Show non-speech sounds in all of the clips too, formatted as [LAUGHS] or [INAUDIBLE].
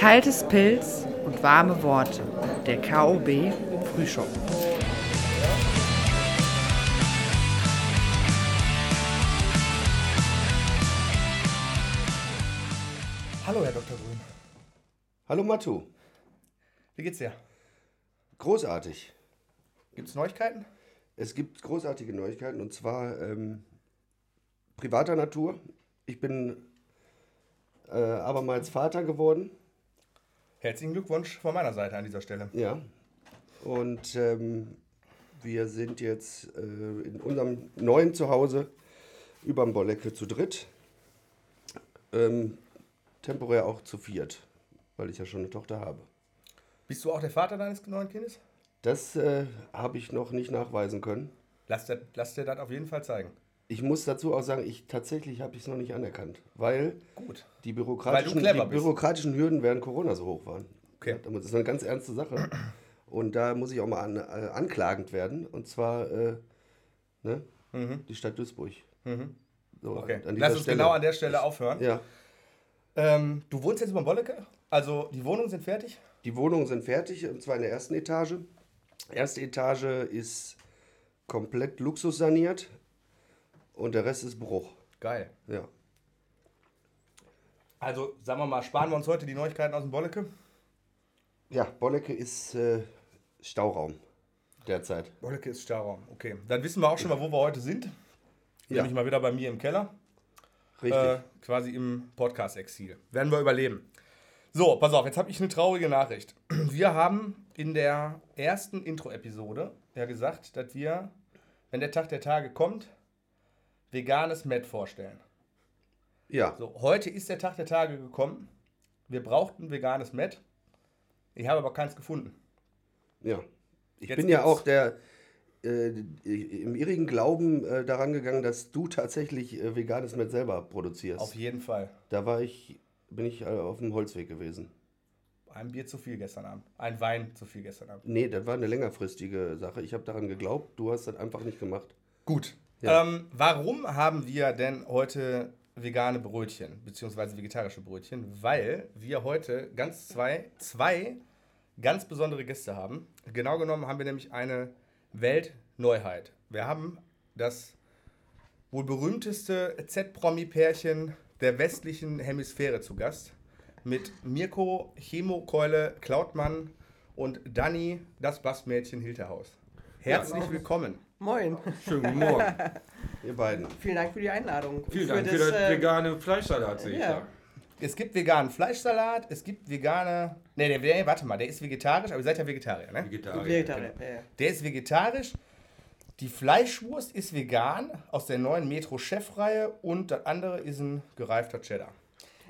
Kaltes Pilz und warme Worte. Der KOB Frühschoppen. Hallo, Herr Dr. Grün. Hallo Matu. Wie geht's dir? Großartig. Gibt's Neuigkeiten? Es gibt großartige Neuigkeiten und zwar ähm, privater Natur. Ich bin äh, abermals Vater geworden. Herzlichen Glückwunsch von meiner Seite an dieser Stelle. Ja. Und ähm, wir sind jetzt äh, in unserem neuen Zuhause über dem Bollecke zu dritt. Ähm, temporär auch zu viert, weil ich ja schon eine Tochter habe. Bist du auch der Vater deines neuen Kindes? Das äh, habe ich noch nicht nachweisen können. Lass dir, lass dir das auf jeden Fall zeigen. Ich muss dazu auch sagen, ich tatsächlich habe ich es noch nicht anerkannt, weil Gut. die bürokratischen, clever die bürokratischen Hürden während Corona so hoch waren. Okay. Das ist eine ganz ernste Sache. [CLEARS THROAT] Und da muss ich auch mal an, äh, anklagend werden. Und zwar äh, ne? die Stadt Duisburg. So, Mhm. Okay. an dieser Lass uns Stelle. genau an der Stelle aufhören. Ja, Ähm, du wohnst jetzt über Bollecke? Also die Wohnungen sind fertig? die Wohnungen sind fertig, und zwar in der ersten Etage. Erste Etage ist komplett luxussaniert und der Rest ist Bruch. Geil. Ja. Also sagen wir mal, sparen wir uns heute die Neuigkeiten aus dem Bollecke? Ja, Bollecke ist äh, Stauraum derzeit. Bollecke ist Stauraum. Okay. Dann wissen wir auch schon mal, wo wir heute sind. Ja. Nämlich mal wieder bei mir im Keller. Richtig. Äh, quasi im Podcast-Exil. Werden wir überleben. So, pass auf, jetzt habe ich eine traurige Nachricht. [CLEARS THROAT] Wir haben in der ersten Intro-Episode ja gesagt, dass wir, wenn der Tag der Tage kommt, veganes Met vorstellen. ja. So, heute ist der Tag der Tage gekommen. Wir brauchten veganes Met. Ich habe aber keins gefunden. Ja. Ich Jetzt bin ja auch der äh, im irrigen Glauben äh, daran gegangen, dass du tatsächlich äh, veganes Met selber produzierst. Auf jeden Fall. da war ich, bin ich äh, auf dem Holzweg gewesen. Ein Bier zu viel gestern Abend. Ein Wein zu viel gestern Abend. Nee, das war eine längerfristige Sache. Ich habe daran geglaubt, du hast das einfach nicht gemacht. Gut. Ja. Ähm, warum haben wir denn heute vegane Brötchen, beziehungsweise vegetarische Brötchen? Weil wir heute ganz zwei, zwei ganz besondere Gäste haben. Genau genommen haben wir nämlich eine Weltneuheit. Wir haben das wohl berühmteste Z-Promi-Pärchen der westlichen Hemisphäre zu Gast. Mit Mirko Chemokeule Klautmann und Dani, das Bastmädchen Hilterhaus. Herzlich willkommen. Moin, Schönen guten Morgen. [LAUGHS] Ihr beiden. vielen Dank für die Einladung. Vielen für Dank für das, das äh, vegane Fleischsalat, sehe ich ja. da. Es gibt veganen Fleischsalat, es gibt vegane. Ne, der, der, warte mal, der ist vegetarisch, aber ihr seid ja Vegetarier, ne? Vegetarier. Vegetarier. Ja, ja. Der ist vegetarisch. Die Fleischwurst ist vegan aus der neuen Metro-Chef-Reihe und das andere ist ein gereifter Cheddar.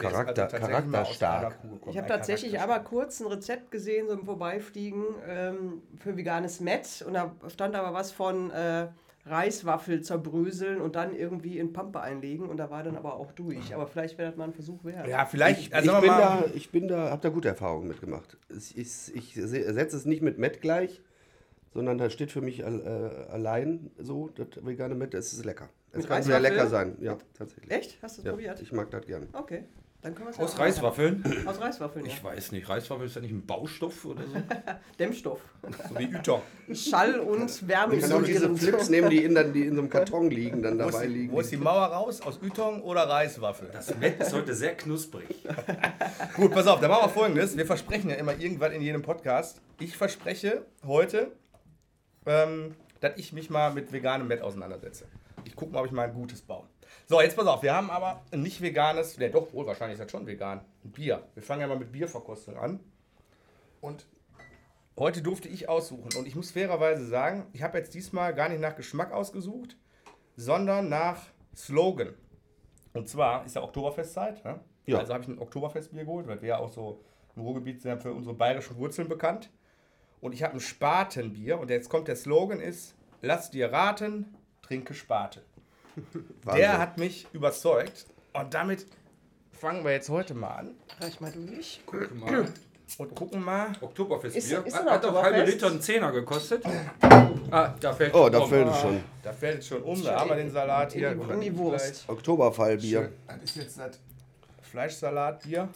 Charakter- aus charakterstark. Ich habe tatsächlich aber kurz ein Rezept gesehen, so im Vorbeifliegen, ähm, für veganes Met. Und da stand aber was von äh, Reiswaffel zerbröseln und dann irgendwie in Pampe einlegen. Und da war dann aber auch durch. Aber vielleicht wäre das mal ein Versuch wert. Ja, vielleicht. Ich, also ich bin da, ich bin da, habe da gute Erfahrungen mitgemacht. Ich, ich, ich se- setze es nicht mit Met gleich, sondern da steht für mich äh, allein so, das vegane Met, es ist lecker. Es kann sehr lecker sein, ja, tatsächlich. Echt? Hast du es Ja, probiert? ich mag das gern. Okay. Dann können wir es Aus Reiswaffeln? Aus Reiswaffeln, ja. Ich weiß nicht, Reiswaffeln ist ja nicht ein Baustoff oder so? [LAUGHS] Dämmstoff. so wie Yton. Schall und Wärme. Man kann auch diese Flips nehmen, die in, dann, die in so einem [LAUGHS] Karton liegen, dann dabei die, liegen. wo ist die Mauer raus? Aus Yton oder Reiswaffel? Das Met ist heute sehr knusprig. [LAUGHS] Gut, pass auf, dann machen wir folgendes. Wir versprechen ja immer irgendwann in jedem Podcast. Ich verspreche heute, ähm, dass ich mich mal mit veganem Met auseinandersetze. Ich gucke mal, ob ich mal ein gutes baue. So, jetzt pass auf, wir haben aber ein nicht veganes, ne, doch wohl, wahrscheinlich ist das schon vegan, ein Bier. Wir fangen ja mal mit Bierverkostung an. Und heute durfte ich aussuchen. Und ich muss fairerweise sagen, ich habe jetzt diesmal gar nicht nach Geschmack ausgesucht, sondern nach Slogan. Und zwar ist ja Oktoberfestzeit. Ne? Ja. Also habe ich ein Oktoberfestbier geholt, weil wir ja auch so im Ruhrgebiet sind für unsere bayerischen Wurzeln bekannt. Und ich habe ein Spatenbier. Und jetzt kommt der Slogan ist, lass dir raten, trinke Spaten. [LAUGHS] Der hat mich überzeugt. Und damit fangen wir jetzt heute mal an Reich mal durch. Guck mal. und gucken mal. Oktoberfestbier. Ist- ist Hat, auf halbe Oktoberfest? Liter einen Zehner gekostet. [LAUGHS] Ah, da fällt Oh, da um. fällt es schon. Da fällt es schon um, da haben wir den Salat hier. In die, Wurst. Oktoberfallbier. Das ist jetzt das Fleischsalatbier.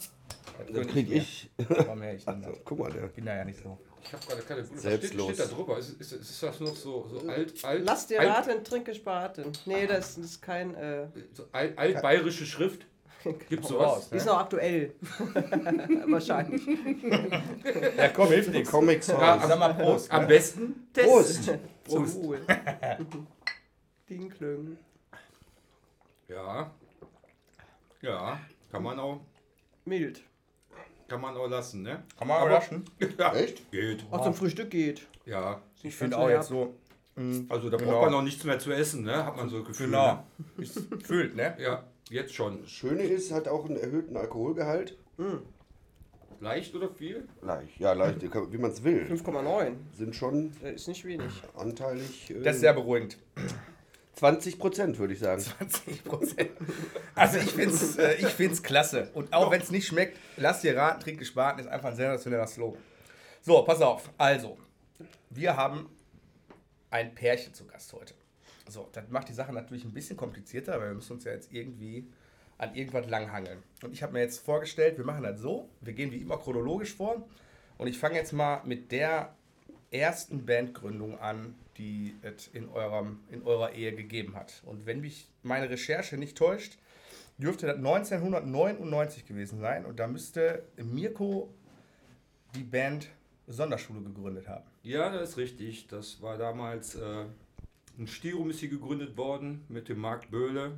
Dann krieg ich. Ich denn Also, das? guck mal, der. Bin da ja nicht so. Ich habe gerade keine. Was Selbstlos. Steht, steht da drüber? Ist, ist, ist das noch so, so alt, alt, Lass dir alt, raten, trink gespaten. Nee, das, das ist kein. Äh, so alt, altbayerische Schrift? [LAUGHS] Gibt's Hau sowas? raus, die ist ne? noch aktuell. [LAUGHS] [LAUGHS] Wahrscheinlich. Ja, komm, hilf nichts. Comics Ja, Sag mal Prost. Am besten Prost! Prost. Wohl. Ding klöng. Ja. Ja, kann man auch, Mild. Kann man auch lassen, ne? Kann man Aber- überraschen. [LAUGHS] Ja, Echt? geht. Auch zum Frühstück geht. Ja. Ich finde auch jetzt so. Also da Genau. braucht man noch nichts mehr zu essen, ne? Hat man so das Gefühl. Genau. Ist fühlt, ne? Ne? Ja, jetzt schon. Schöne ist, hat auch einen erhöhten Alkoholgehalt. Leicht oder viel? Leicht, ja, leicht, wie man es will. 5,9. Sind schon Das ist nicht wenig. anteilig äh, Das ist sehr beruhigend. 20 Prozent, würde ich sagen. 20 Prozent. Also ich finde es äh, ich find's klasse. Und auch wenn es nicht schmeckt, lass dir raten, trink gespart, ist einfach ein sensationeller Slogan. So, pass auf. Also, wir haben ein Pärchen zu Gast heute. So, das macht die Sache natürlich ein bisschen komplizierter, weil wir müssen uns ja jetzt irgendwie an irgendwas langhangeln. Und ich habe mir jetzt vorgestellt, wir machen das so, wir gehen wie immer chronologisch vor. Und ich fange jetzt mal mit der ersten Bandgründung an, die es in, eurem, in eurer Ehe gegeben hat. Und wenn mich meine Recherche nicht täuscht, dürfte das 1999 gewesen sein. Und da müsste Mirko die Band Sonderschule gegründet haben. Ja, das ist richtig. Das war damals äh, ein Stirum ist hier gegründet worden mit dem Marc Böhle.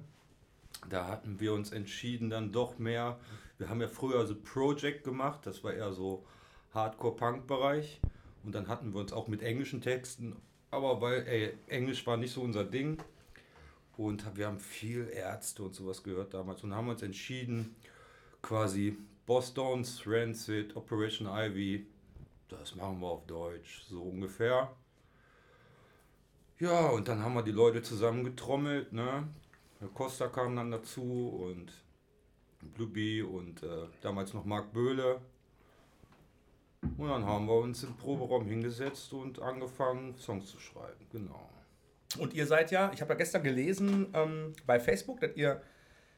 Da hatten wir uns entschieden, dann doch mehr. Wir haben ja früher so Project gemacht, das war eher so Hardcore-Punk-Bereich. Und dann hatten wir uns auch mit englischen Texten, aber weil ey, Englisch war nicht so unser Ding. Und wir haben viel Ärzte und sowas gehört damals und haben uns entschieden, quasi Boston's, Rancid, Operation Ivy, das machen wir auf Deutsch, so ungefähr. Ja, und dann haben wir die Leute zusammengetrommelt, ne? Herr Costa kam dann dazu und Blueby und äh, damals noch Marc Böhle. Und dann haben wir uns im Proberaum hingesetzt und angefangen, Songs zu schreiben, genau. Und ihr seid ja, ich habe ja gestern gelesen ähm, bei Facebook, dass ihr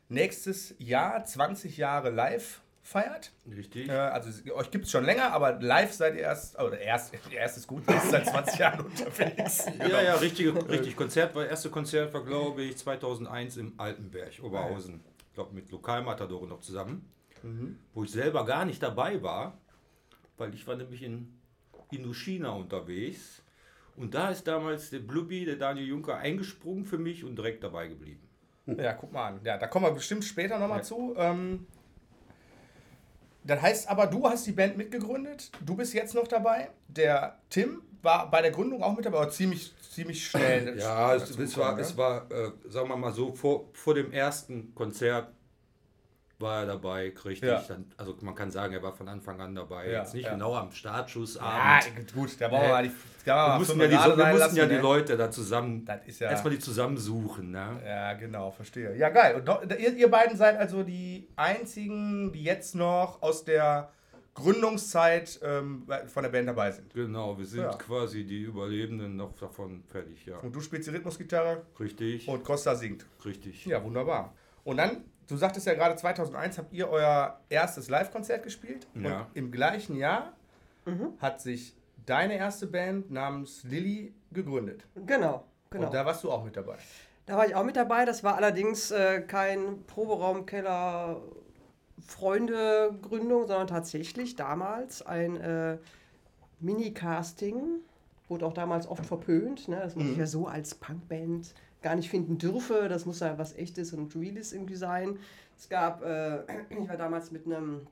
nächstes Jahr 20 Jahre live feiert. Richtig? Äh, also euch gibt es schon länger, aber live seid ihr erst, oder erst, [LAUGHS] erst ist gut, ihr seit 20 [LAUGHS] Jahren unterwegs. Ja, ja, richtig, richtig. Konzert war, erste Konzert war, glaube ich, 2001 im Altenberg, Oberhausen. Ich glaube, mit Lokalmatadore noch zusammen. Wo ich selber gar nicht dabei war, weil ich war nämlich in Indochina unterwegs. Und da ist damals der Blubby, der Daniel Juncker, eingesprungen für mich und direkt dabei geblieben. Ja, guck mal an. Ja, da kommen wir bestimmt später nochmal zu. Ähm, das heißt aber, du hast die Band mitgegründet, du bist jetzt noch dabei. Der Tim war bei der Gründung auch mit dabei, aber ziemlich, ziemlich schnell. [LAUGHS] Ja, es, es war, es war äh, sagen wir mal so, vor, vor dem ersten Konzert war er dabei, richtig. Ja. Dann, also man kann sagen, er war von Anfang an dabei. Ja, Jetzt nicht ja. genau am Ja, Startschussabend. gut, da brauchen wir die, da wir mussten ja die, so, wir mussten lassen, ja die ne? Leute da zusammen, Das ist ja. erstmal die zusammensuchen. Ne? Ja, genau, verstehe. Ja, geil. Und doch, ihr, ihr beiden seid also die einzigen, die jetzt noch aus der Gründungszeit ähm, von der Band dabei sind. Genau, wir sind Ja. quasi die Überlebenden noch davon fertig, ja. Und du spielst die Rhythmusgitarre Richtig, und Costa singt. richtig. Ja, wunderbar. Und dann, du sagtest ja gerade 2001 habt ihr euer erstes Live-Konzert gespielt. Ja. Und im gleichen Jahr Mhm. hat sich deine erste Band namens Lilly gegründet. Genau, genau. Und da warst du auch mit dabei. Da war ich auch mit dabei. Das war allerdings äh, kein Proberaumkeller Freunde-Gründung, sondern tatsächlich damals ein äh, Mini-Casting. Wurde auch damals oft verpönt, ne? dass man sich ja so als Punkband gar nicht finden dürfe. Das muss ja was Echtes und Reales irgendwie sein. Es gab, äh, [CLEARS THROAT] ich war damals mit einem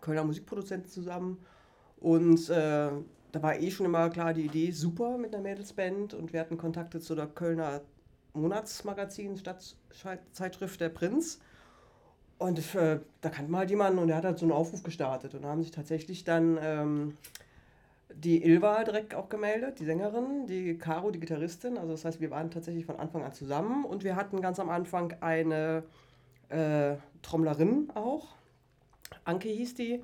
Kölner Musikproduzenten zusammen und äh, da war eh schon immer klar die Idee, super mit einer Mädelsband und wir hatten Kontakte zu der Kölner Monatsmagazin, Stadtzeitschrift Der Prinz. Und äh, da kannte man halt jemanden und der hat halt so einen Aufruf gestartet. Und da haben sich tatsächlich dann ähm, die Ilva direkt auch gemeldet, die Sängerin, die Caro, die Gitarristin. Also das heißt, wir waren tatsächlich von Anfang an zusammen und wir hatten ganz am Anfang eine äh, Trommlerin auch. Anke hieß die.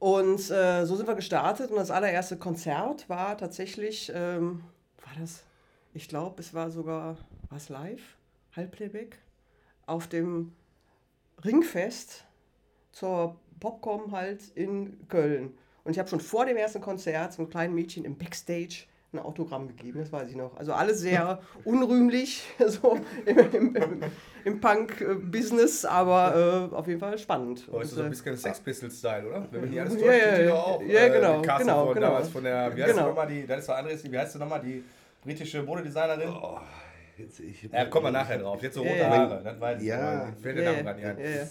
Und äh, so sind wir gestartet und das allererste Konzert war tatsächlich, ähm, war das, ich glaube, es war sogar, war es live, Halbplayback, auf dem Ringfest zur Popcom halt in Köln. Und ich habe schon vor dem ersten Konzert so einem kleinen Mädchen im Backstage ein Autogramm gegeben, das weiß ich noch. Also alles sehr [LAUGHS] unrühmlich [LAUGHS] so im, im, im, im Punk-Business, aber äh, auf jeden Fall spannend. Oh, ist so ein äh, bisschen Sex Pistols-Style, oder? Wenn mich nicht alles Ja, täuscht, ja, ja. doch auch. Ja, genau, Castle genau, von genau. damals von der, wie heißt Genau. nochmal, die, das ist doch Andres, wie heißt sie nochmal, die britische Modedesignerin? Oh, jetzt, ich, Ja, kommen wir nachher drauf. Jetzt so rote Ja, ja. Haare, das weiß ich. Ja. aber Fällt der Ja, Name gerade nicht ja, ein.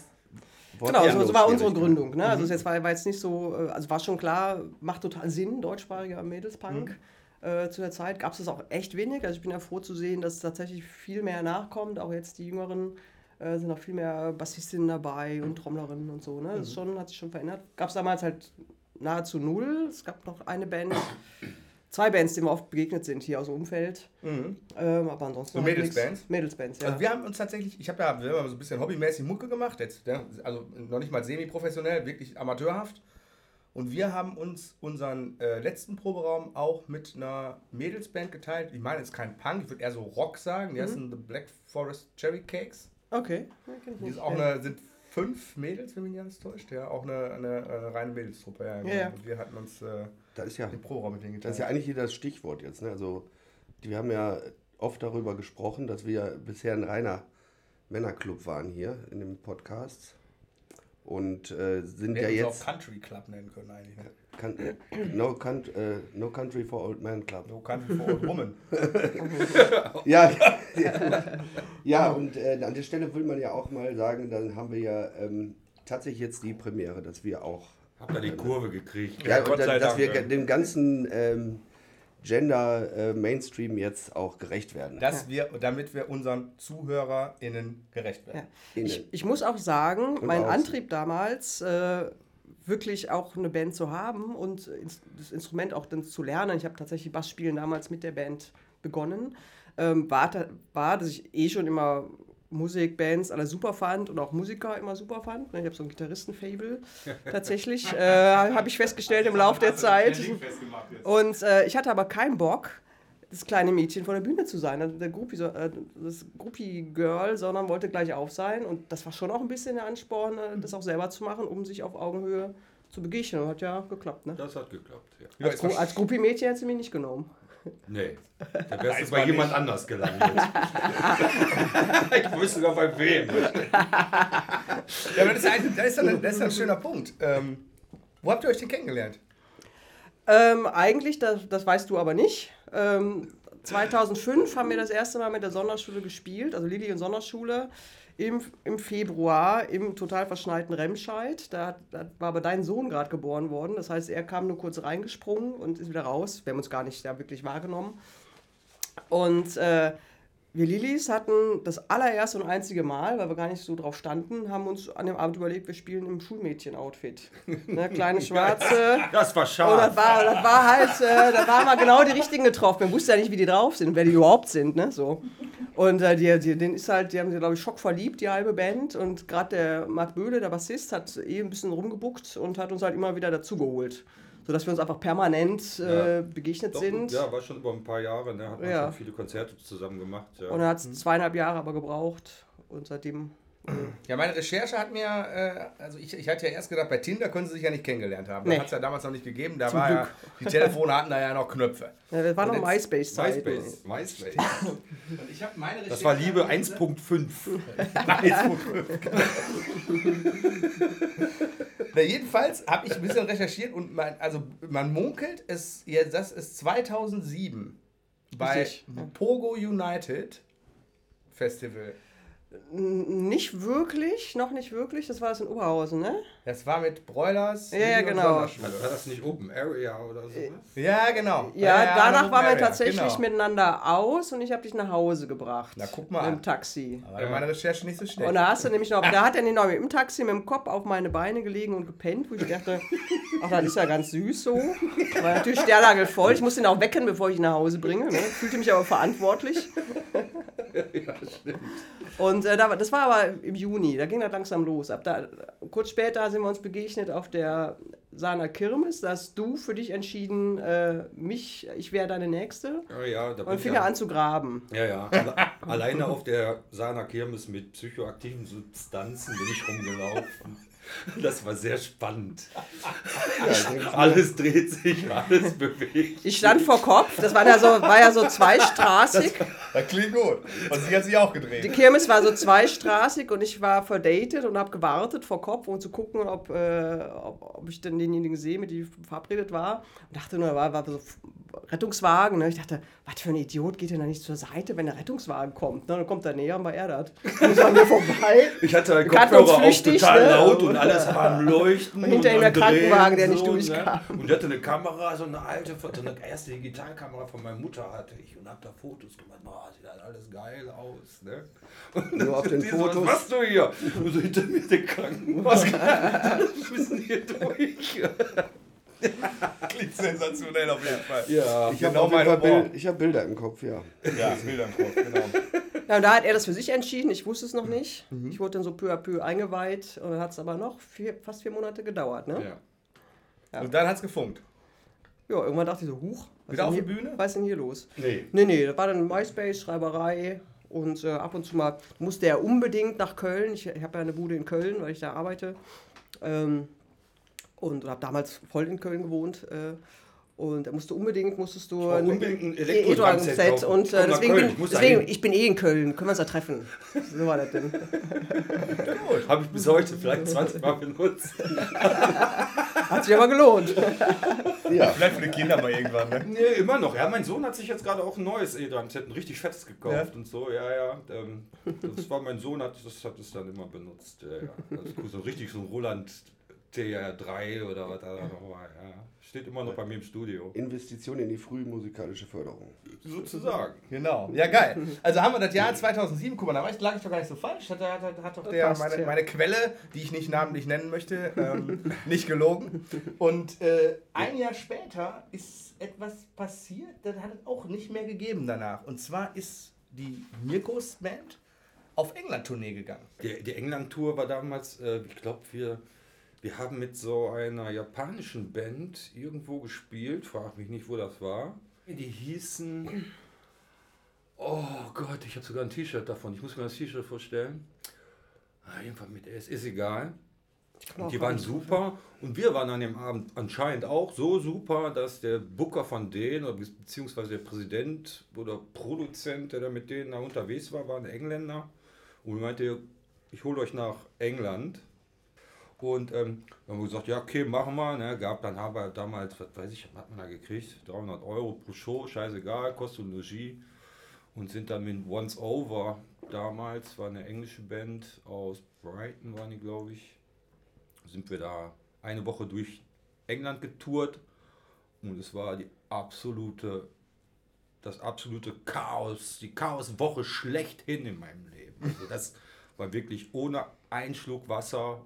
Genau, so, so war unsere. Gründung. Ne? Also es jetzt war, war jetzt nicht so, äh, also war schon klar, macht total Sinn, deutschsprachiger Mädelspunk. Äh, zu der Zeit gab es das auch echt wenig. Also ich bin ja froh zu sehen, dass tatsächlich viel mehr nachkommt. Auch jetzt die Jüngeren äh, sind auch viel mehr Bassistinnen dabei und Trommlerinnen und so. Ne? Das ist schon, hat sich schon verändert. Gab es damals halt nahezu null. Es gab noch eine Band, zwei Bands, denen wir oft begegnet sind hier aus dem Umfeld. Ähm, aber ansonsten. So. Mädelsbands? Mädelsbands, ja. Also wir haben uns tatsächlich, ich habe ja, wir haben so ein bisschen hobbymäßig Mucke gemacht, jetzt, ja, also noch nicht mal semi-professionell, wirklich amateurhaft. Und wir haben uns unseren äh, letzten Proberaum auch mit einer Mädelsband geteilt. Ich meine, es ist kein Punk, ich würde eher so Rock sagen. Die heißen The Black Forest Cherry Cakes. okay. Die ist auch eine, sind fünf Mädels, wenn mich nicht alles täuscht. Ja, auch eine, eine, äh, reine Mädelstruppe. Ja. Ja, ja. Und wir hatten uns äh, Das ist ja, den Proberaum mit das ist ja eigentlich hier das Stichwort jetzt. Ne? Also, wir haben ja oft darüber gesprochen, dass wir bisher ein reiner Männerclub waren hier in dem Podcast. Und äh, sind wir ja jetzt auch Country Club nennen können eigentlich. Ne? kan no, Count, äh, no Country for Old Man Club. No Country for Old Woman. Ja, [LAUGHS] ja, ja und äh, an der Stelle will man ja auch mal sagen, dann haben wir ja ähm, tatsächlich jetzt die Premiere, dass wir auch, Hab da die Kurve gekriegt. ja, Gott und sei da, dass Dank, wir ja. dem ganzen ähm, Gender äh, Mainstream jetzt auch gerecht werden. Dass wir, damit wir unseren ZuhörerInnen gerecht werden. Ja. Ich, ich muss auch sagen, Und mein außen. Antrieb damals, äh, wirklich auch eine Band zu haben und ins- das Instrument auch dann zu lernen, ich habe tatsächlich Bassspielen damals mit der Band begonnen, ähm, war, war, dass ich eh schon immer Musikbands alle super fand und auch Musiker immer super fand. ne, Ich habe so ein Gitarristen-Fable [LAUGHS] tatsächlich, äh, habe ich festgestellt im Laufe der Zeit. Und äh, ich hatte aber keinen Bock, das kleine Mädchen vor der Bühne zu sein, also der Groupie, äh, das Groupie-Girl, sondern wollte gleich auf sein. Und das war schon auch ein bisschen der Ansporn, äh, das auch selber zu machen, um sich auf Augenhöhe zu begegnen. Und hat ja geklappt, ne? Das hat geklappt, ja. Als, Gru als Groupie-Mädchen hätte sie mich nicht genommen. Nee, da wärst du bei jemand nicht. anders gelandet. [LAUGHS] ich wusste sogar bei wem. [LAUGHS] Ja, aber das ist, ein, das ist, ein, das ist ein schöner Punkt. Ähm, wo habt ihr euch denn kennengelernt? Ähm, eigentlich, das, das weißt du aber nicht. Ähm, 2005 haben wir das erste Mal mit der Sonderschule gespielt, also Lilly und Sonderschule, im, im Februar im total verschneiten Remscheid. Da, da war aber dein Sohn gerade geboren worden. Das heißt, er kam nur kurz reingesprungen und ist wieder raus. Wir haben uns gar nicht da wirklich wahrgenommen. Und äh, wir Lillys hatten das allererste und einzige Mal, weil wir gar nicht so drauf standen, haben uns an dem Abend überlegt, wir spielen im Schulmädchen-Outfit. [LAUGHS] Ne, kleine Schwarze. Das war scharf. das war, das war halt, äh, da waren mal genau die richtigen getroffen. Man wusste ja nicht, wie die drauf sind, wer die überhaupt sind, ne? So. Und äh, die, die, den ist halt, die haben sie, glaube ich, schockverliebt, die halbe Band. Und gerade der Marc Böhle, der Bassist, hat eh ein bisschen rumgebuckt und hat uns halt immer wieder dazugeholt. Sodass wir uns einfach permanent äh, Ja. begegnet Doch, sind. Ja, war schon über ein paar Jahre, ne? Hat man Ja. schon viele Konzerte zusammen gemacht. Ja. Und er hat zweieinhalb Jahre aber gebraucht. Und seitdem. Ja, meine Recherche hat mir, äh, also ich, ich hatte ja erst gedacht, bei Tinder können sie sich ja nicht kennengelernt haben. Nee. Das hat es ja damals noch nicht gegeben. Da Zum war ja, Glück. die Telefone hatten da ja noch Knöpfe. Ja, das war noch Und jetzt- MySpace-Zeiten. MySpace. MySpace. [LAUGHS] Und ich habe meine Das war Liebe 1.5. [LAUGHS] [LAUGHS] Na, jedenfalls habe ich ein bisschen recherchiert und man, also man munkelt, es, ja, das ist 2007 bei Richtig. Pogo United Festival. Nicht wirklich, noch nicht wirklich. Das war das in Oberhausen, ne? Das war mit Broilers. Ja, ja, genau. Sonderschule. War das nicht Open Area oder so? Ja, genau. Ja, danach waren wir tatsächlich genau. miteinander aus und ich habe dich nach Hause gebracht. Na, guck mal Mit dem Taxi. Aber meine Recherche nicht so schnell. Und da hast du nämlich noch, [LAUGHS] da hat er nämlich noch im Taxi mit dem Kopf auf meine Beine gelegen und gepennt, wo ich dachte, ach, das ist ja ganz süß so. War natürlich voll. Ich musste ihn auch wecken, bevor ich ihn nach Hause bringe. Ne? Fühlte mich aber verantwortlich. [LAUGHS] Und äh, das war aber im Juni, da ging das langsam los. Ab da, kurz später sind wir uns begegnet auf der Sahner Kirmes. Da hast du für dich entschieden, äh, mich, ich wäre deine Nächste. Ja, ja, da Und fing ja, er an zu graben. Ja, ja. Alle, alleine auf der Sana Kirmes mit psychoaktiven Substanzen bin ich rumgelaufen. [LAUGHS] Das war sehr spannend. Ja. Alles dreht sich, alles bewegt. Ich stand vor Kopf, das war ja so, war ja so zweistraßig. Das klingt gut. Und sie hat sich auch Die gedreht. Kirmes war so zweistraßig und ich war verdatet und habe gewartet vor Kopf, um zu gucken, ob, äh, ob, ob ich denn denjenigen sehe, mit dem ich verabredet war. Und dachte nur, war, war so Rettungswagen. Ne? Ich dachte, was für ein Idiot geht denn da nicht zur Seite, wenn der Rettungswagen kommt? Ne? Dann kommt er näher und war er das. So an mir vorbei. Ich hatte einen Wir Kopfhörer auf total ne? laut und alles war am [LAUGHS] Leuchten. Und hinter ihm der Krankenwagen, der nicht durchkam. Ne? Und ich hatte eine Kamera, so eine alte, so eine erste Digitalkamera von meiner Mutter hatte ich und hab da Fotos gemacht. Boah, sieht halt alles geil aus. Ne? Und Nur auf den die so, Fotos. Was machst du hier? Und so hinter mir der Krankenwagen. [LAUGHS] Wir müssen hier durch. [LAUGHS] Klingt sensationell auf jeden Fall. Ja. Ich habe Genau Fall Humor. Bild, ich hab Bilder im Kopf, ja. Ja, Bilder im Kopf, genau. [LAUGHS] Ja, und da hat er das für sich entschieden. Ich wusste es noch nicht. Mhm. Ich wurde dann so peu à peu eingeweiht. Und dann hat es aber noch vier, fast vier Monate gedauert. Ne? Ja. Und dann hat's gefunkt. Ja, irgendwann dachte ich so, huch, was Wieder ist auf hier, Bühne? Was ist denn hier los? Nee. Nee, nee, das war dann MySpace, Schreiberei und äh, ab und zu mal musste er unbedingt nach Köln. Ich, ich habe ja eine Bude in Köln, weil ich da arbeite. Ähm, und habe damals voll in Köln gewohnt. Äh, und er musste unbedingt, musstest du brauch unbedingt ein Elektro-Drumset E-Drum-Set kaufen. und äh, deswegen, Köln, bin, ich da deswegen ich bin eh in Köln, können wir uns da treffen. [LAUGHS] So war das denn. Habe ich bis heute vielleicht 20 Mal benutzt. [LAUGHS] Hat sich aber gelohnt. [LAUGHS] Ja, Vielleicht für die Kinder mal irgendwann, ne? Nee, immer noch. Ja, mein Sohn hat sich jetzt gerade auch ein neues E-Drum-Set, ein richtig fettes gekauft Ja? und so. Ja, ja. Ähm, das war mein Sohn, hat, das hat es dann immer benutzt. Ja, ja. Das ist cool, so richtig so ein Roland TR3 oder was da noch war. Ja. Steht immer noch bei mir im Studio. Investition in die frühe musikalische Förderung. Sozusagen. Genau. Ja, geil. Also haben wir das Jahr 2007. Guck mal, da war ich, lag ich doch gar nicht so falsch. Hat, hat, hat, hat doch der, passt, meine, ja. meine Quelle, die ich nicht namentlich nennen möchte, ähm, [LAUGHS] nicht gelogen. Und äh, ein Jahr später ist etwas passiert, das hat es auch nicht mehr gegeben danach. Und zwar ist die Mirkos Band auf England-Tournee gegangen. Die, die England-Tour war damals, äh, ich glaube, wir, wir haben mit so einer japanischen Band irgendwo gespielt, frag mich nicht, wo das war. Die hießen, oh Gott, ich habe sogar ein T-Shirt davon, ich muss mir das T-Shirt vorstellen. Ah, jedenfalls mit S, ist egal. Und die waren super und wir waren an dem Abend anscheinend auch so super, dass der Booker von denen, oder be- beziehungsweise der Präsident oder Produzent, der da mit denen da unterwegs war, war ein Engländer und meinte, ich hole euch nach England. Und ähm, dann haben wir gesagt, ja, okay, machen wir. Ne? Gab dann haben wir damals, was weiß ich, was hat man da gekriegt? 300 Euro pro Show, scheißegal, kostet und Logis. Und sind dann mit Once Over damals, war eine englische Band aus Brighton, waren die, glaube ich sind wir da eine Woche durch England getourt und es war die absolute, das absolute Chaos, die Chaoswoche schlechthin in meinem Leben. Also das war wirklich ohne einen Schluck Wasser,